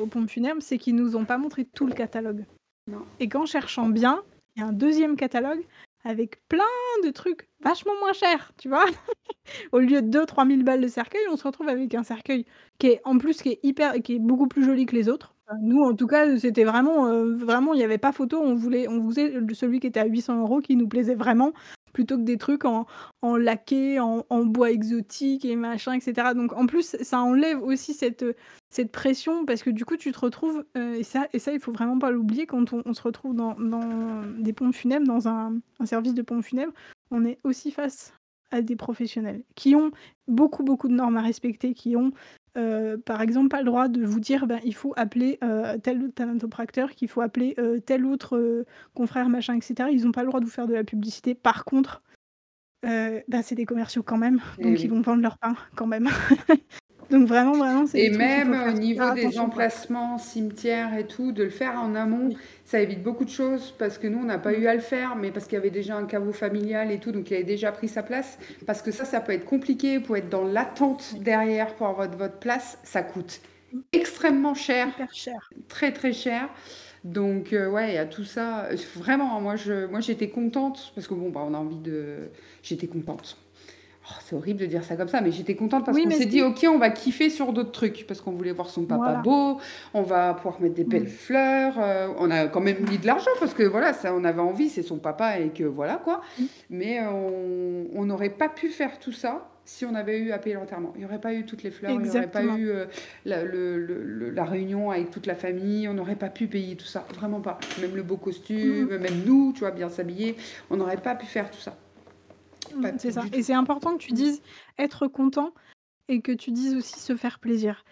aux pompes funèbres, c'est qu'ils nous ont pas montré tout le catalogue. Non. Et qu'en cherchant bien, il y a un deuxième catalogue avec plein de trucs vachement moins chers, tu vois? <laughs> Au lieu de 2-3 000 balles de cercueil, on se retrouve avec un cercueil qui est en plus qui est hyper beaucoup plus joli que les autres. nous, en tout cas, c'était vraiment, euh, vraiment, il n'y avait pas photo. On voulait on faisait celui qui était à 800 euros qui nous plaisait vraiment plutôt que des trucs en, en laqué, en, bois exotique et machin, etc. Donc en plus, ça enlève aussi cette, pression parce que du coup, tu te retrouves, euh, et, ça, et ça, il faut vraiment pas l'oublier, quand on, se retrouve dans, dans, des pompes funèbres, dans un, un service de pompes funèbres, on est aussi face à des professionnels qui ont beaucoup, beaucoup de normes à respecter, qui ont euh, par exemple, pas le droit de vous dire ben, il faut appeler euh, tel talentopracteur, qu'il faut appeler euh, tel autre euh, confrère, machin, etc. Ils n'ont pas le droit de vous faire de la publicité. Par contre, ben, c'est des commerciaux quand même, eh donc ils vont vendre leur pain quand même. <laughs> Donc vraiment, vraiment, c'est Et même au niveau des emplacements, cimetières et tout, de le faire en amont, ça évite beaucoup de choses parce que nous, on n'a pas eu à le faire, mais parce qu'il y avait déjà un caveau familial et tout, donc il avait déjà pris sa place. Parce que ça, ça peut être compliqué, pour être dans l'attente derrière pour avoir votre place, ça coûte extrêmement cher. Super cher. Très, très cher. Donc, euh, ouais, il y a tout ça. Vraiment, moi, je, moi j'étais contente parce que, bon, bah, on a envie de. J'étais contente. Oh, c'est horrible de dire ça comme ça, mais j'étais contente parce qu'on s'est dit, ok, on va kiffer sur d'autres trucs, parce qu'on voulait voir son papa beau, on va pouvoir mettre des belles mm. fleurs, euh, on a quand même mis de l'argent, parce que voilà, ça, on avait envie, c'est son papa, et que voilà, quoi. Mm. Mais on n'aurait pas pu faire tout ça si on avait eu à payer l'enterrement. Il n'y aurait pas eu toutes les fleurs, il n'y aurait pas eu euh, la, le, la, réunion avec toute la famille, on n'aurait pas pu payer tout ça, vraiment pas. Même le beau costume, mm. même nous, tu vois, bien s'habiller, on n'aurait pas pu faire tout ça. Mmh, c'est ça. Et c'est important que tu dises être content et que tu dises aussi se faire plaisir.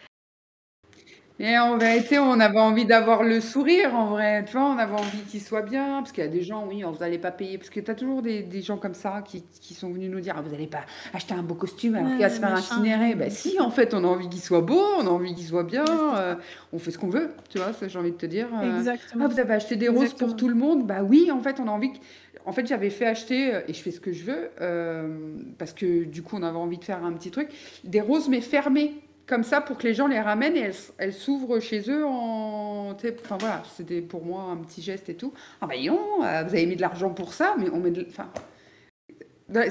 Et en vérité, on avait envie d'avoir le sourire, en vrai. Tu vois, on avait envie qu'il soit bien. Parce qu'il y a des gens, oui, on vous n'allez pas payer. Parce que tu as toujours des, des, gens comme ça qui, qui sont venus nous dire ah, Vous n'allez pas acheter un beau costume alors qu'il va se faire incinérer. Ben si, en fait, on a envie qu'il soit beau, on a envie qu'il soit bien. Euh, on fait ce qu'on veut. Tu vois, j'ai envie de te dire. Euh, Exactement. Ah, vous avez acheté des roses pour tout le monde? Bah oui, en fait, on a envie que en fait, j'avais fait acheter, euh, et je fais ce que je veux, euh, parce que du coup, on avait envie de faire un petit truc, des roses, mais fermées, comme ça, pour que les gens les ramènent et elles, s'ouvrent chez eux en. Enfin voilà, c'était pour moi un petit geste et tout. Ah bah non, euh, vous avez mis de l'argent pour ça, mais on met de. Enfin.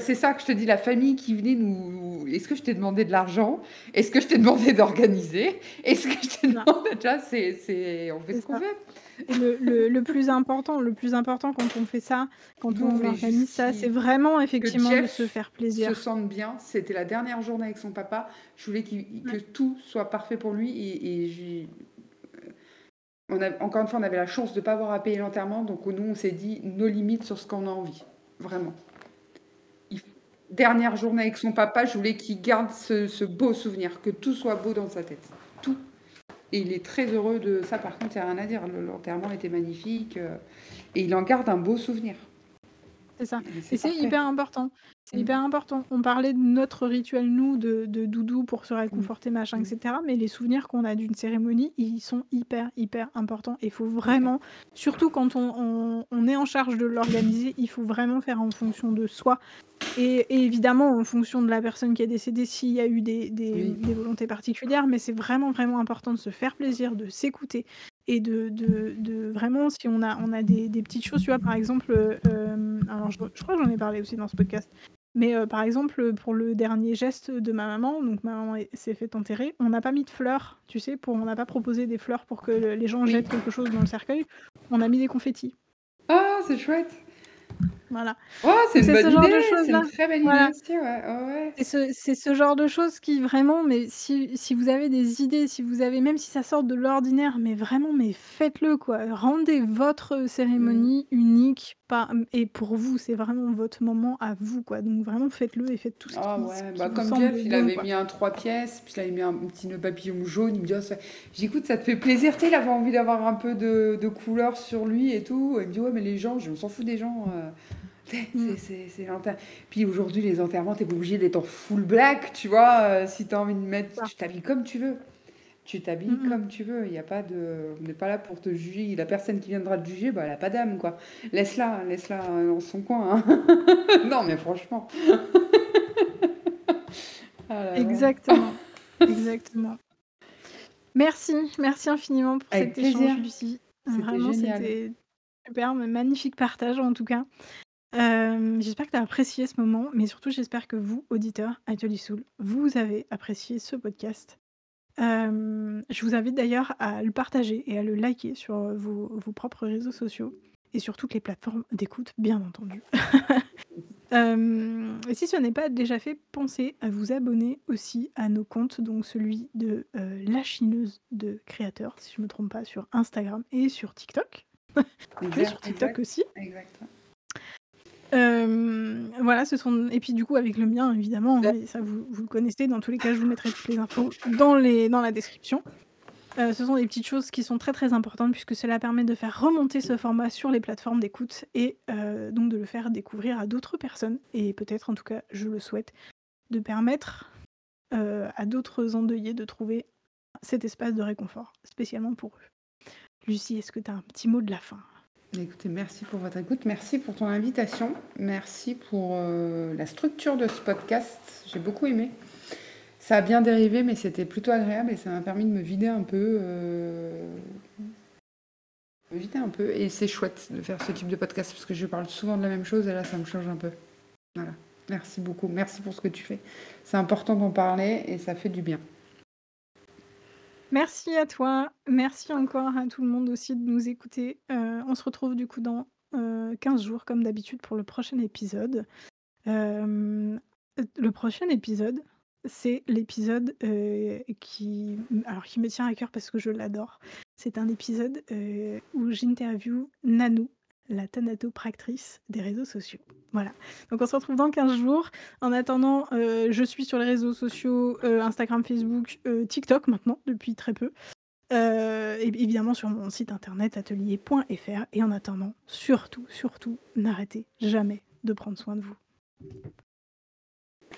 C'est ça que je te dis, la famille qui venait nous. Est-ce que je t'ai demandé de l'argent? Est-ce que je t'ai demandé d'organiser? Est-ce que je t'ai demandé. Déjà, c'est. On fait ce qu'on veut le, le, plus important, le plus important quand on fait ça, quand on organise ça, c'est vraiment effectivement de se faire plaisir. Se sente bien. C'était la dernière journée avec son papa. Je voulais que tout soit parfait pour lui et, et on a, encore une fois, on avait la chance de ne pas avoir à payer l'enterrement, donc nous, on s'est dit nos limites sur ce qu'on a envie, vraiment. Dernière journée avec son papa, je voulais qu'il garde ce, ce beau souvenir, que tout soit beau dans sa tête, tout. Et il est très heureux de ça, par contre, il n'y a rien à dire. L'enterrement était magnifique. Euh, et il en garde un beau souvenir. C'est ça. Et c'est hyper important. C'est mmh. hyper important. On parlait de notre rituel, nous, de, de doudou pour se réconforter, machin, etc. Mmh. Mais les souvenirs qu'on a d'une cérémonie, ils sont hyper, hyper importants. Et il faut vraiment, surtout quand on, on, est en charge de l'organiser, il faut vraiment faire en fonction de soi. Et, évidemment, en fonction de la personne qui est décédée, s'il y a eu des, des, des volontés particulières. Mais c'est vraiment, vraiment important de se faire plaisir, de s'écouter, et de, de, de, vraiment si on a on a des, des petites choses tu vois par exemple euh, alors je, je crois que j'en ai parlé aussi dans ce podcast Mais heu, par exemple, pour le dernier geste de ma maman, donc ma maman est s'est fait enterrer, on n'a pas mis de fleurs, tu sais? Pour on n'a pas proposé des fleurs pour que le les gens jettent quelque chose dans le cercueil. On a mis des confettis. Ah, c'est chouette! Voilà. Oh, c'est une c'est ce genre de! C'est une très bonne idée Voilà. aussi, ouais, ouais, ouais. C'est ce c'est ce genre de choses qui vraiment mais si si vous avez des idées, si vous avez même si ça sort de l'ordinaire, mais vraiment, mais faites-le quoi. Rendez votre Mmh. cérémonie unique, pas mmh et pour vous, c'est vraiment votre moment à vous, quoi. Donc vraiment faites-le et faites tout ce Ah qui ce ouais, qui bah, vous comme Jeff, il bon, avait quoi. mis un 3 pièces, puis il avait mis un petit nœud papillon jaune, il me dit: «Oh ça» je dis: «Écoute, ça te fait plaisir?» tu sais, il avait envie d'avoir un peu de de couleur sur lui et tout. Il me dit: «Ouais, mais les gens» je «On s'en fout des gens, sais, c'est Mmh. c'est c'est l'enter» puis aujourd'hui, les enterrements, tu es pas obligé d'être en full black, tu vois? Heu, si tu as envie de mettre tu t'habilles comme tu veux. Tu t'habilles comme tu veux. Il y a pas de on n'est pas là pour te juger. La personne qui viendra te juger, bah, elle a pas d'âme, quoi. Laisse-la, laisse-la, dans son coin, hein. <laughs> Non, mais franchement. <laughs> Ah là. Exactement, exactement. Merci, merci infiniment pour Avec cet échange, plaisir. Lucie. C'était Vraiment, c'était super, magnifique partage en tout cas. Hem, j'espère que tu as apprécié ce moment, mais surtout j'espère que vous, auditeurs Soul, vous avez apprécié ce podcast. Hem, je vous invite d'ailleurs à le partager et à le liker sur, heu, vos vos propres réseaux sociaux et sur toutes les plateformes d'écoute, bien entendu. <laughs> Hem et si ce n'est pas déjà fait, pensez à vous abonner aussi à nos comptes, donc celui de, heu, La Chineuse de Créateur, si je me trompe pas, sur Instagram et sur TikTok. Suis sur Exact, TikTok exact, aussi. exact. Hem, voilà, ce sont et puis du coup avec le mien évidemment, hein, et ça vous vous le connaissez. Dans tous les cas, je vous mettrai toutes les infos dans les dans la description. Heu, ce sont des petites choses qui sont très, très importantes puisque cela permet de faire remonter ce format sur les plateformes d'écoute et heu, donc de le faire découvrir à d'autres personnes et peut-être, en tout cas, je le souhaite, de permettre, heu, à d'autres endeuillés de trouver cet espace de réconfort, spécialement pour eux. Lucie, est-ce que tu as un petit mot de la fin? Écoutez, merci pour votre écoute. Merci pour ton invitation. Merci pour, heu, la structure de ce podcast. J'ai beaucoup aimé. Ça a bien dérivé, mais c'était plutôt agréable et ça m'a permis de me vider un peu, heu me vider un peu et c'est chouette de faire ce type de podcast parce que je parle souvent de la même chose et là, ça me change un peu. Voilà. Merci beaucoup. Merci pour ce que tu fais. C'est important d'en parler et ça fait du bien. Merci à toi. Merci encore à tout le monde aussi de nous écouter. Heu, on se retrouve du coup dans, heu, 15 jours comme d'habitude pour le prochain épisode. Heu, le prochain épisode, c'est l'épisode, qui qui me tient à cœur parce que je l'adore. C'est un épisode, où j'interviewe Nanou, la thanatopractrice des réseaux sociaux. Voilà. Donc on se retrouve dans 15 jours. En attendant, heu, je suis sur les réseaux sociaux, heu, Instagram, Facebook, heu, TikTok maintenant depuis très peu. Et évidemment sur mon site internet atelier.fr et en attendant, surtout, surtout, n'arrêtez jamais de prendre soin de vous.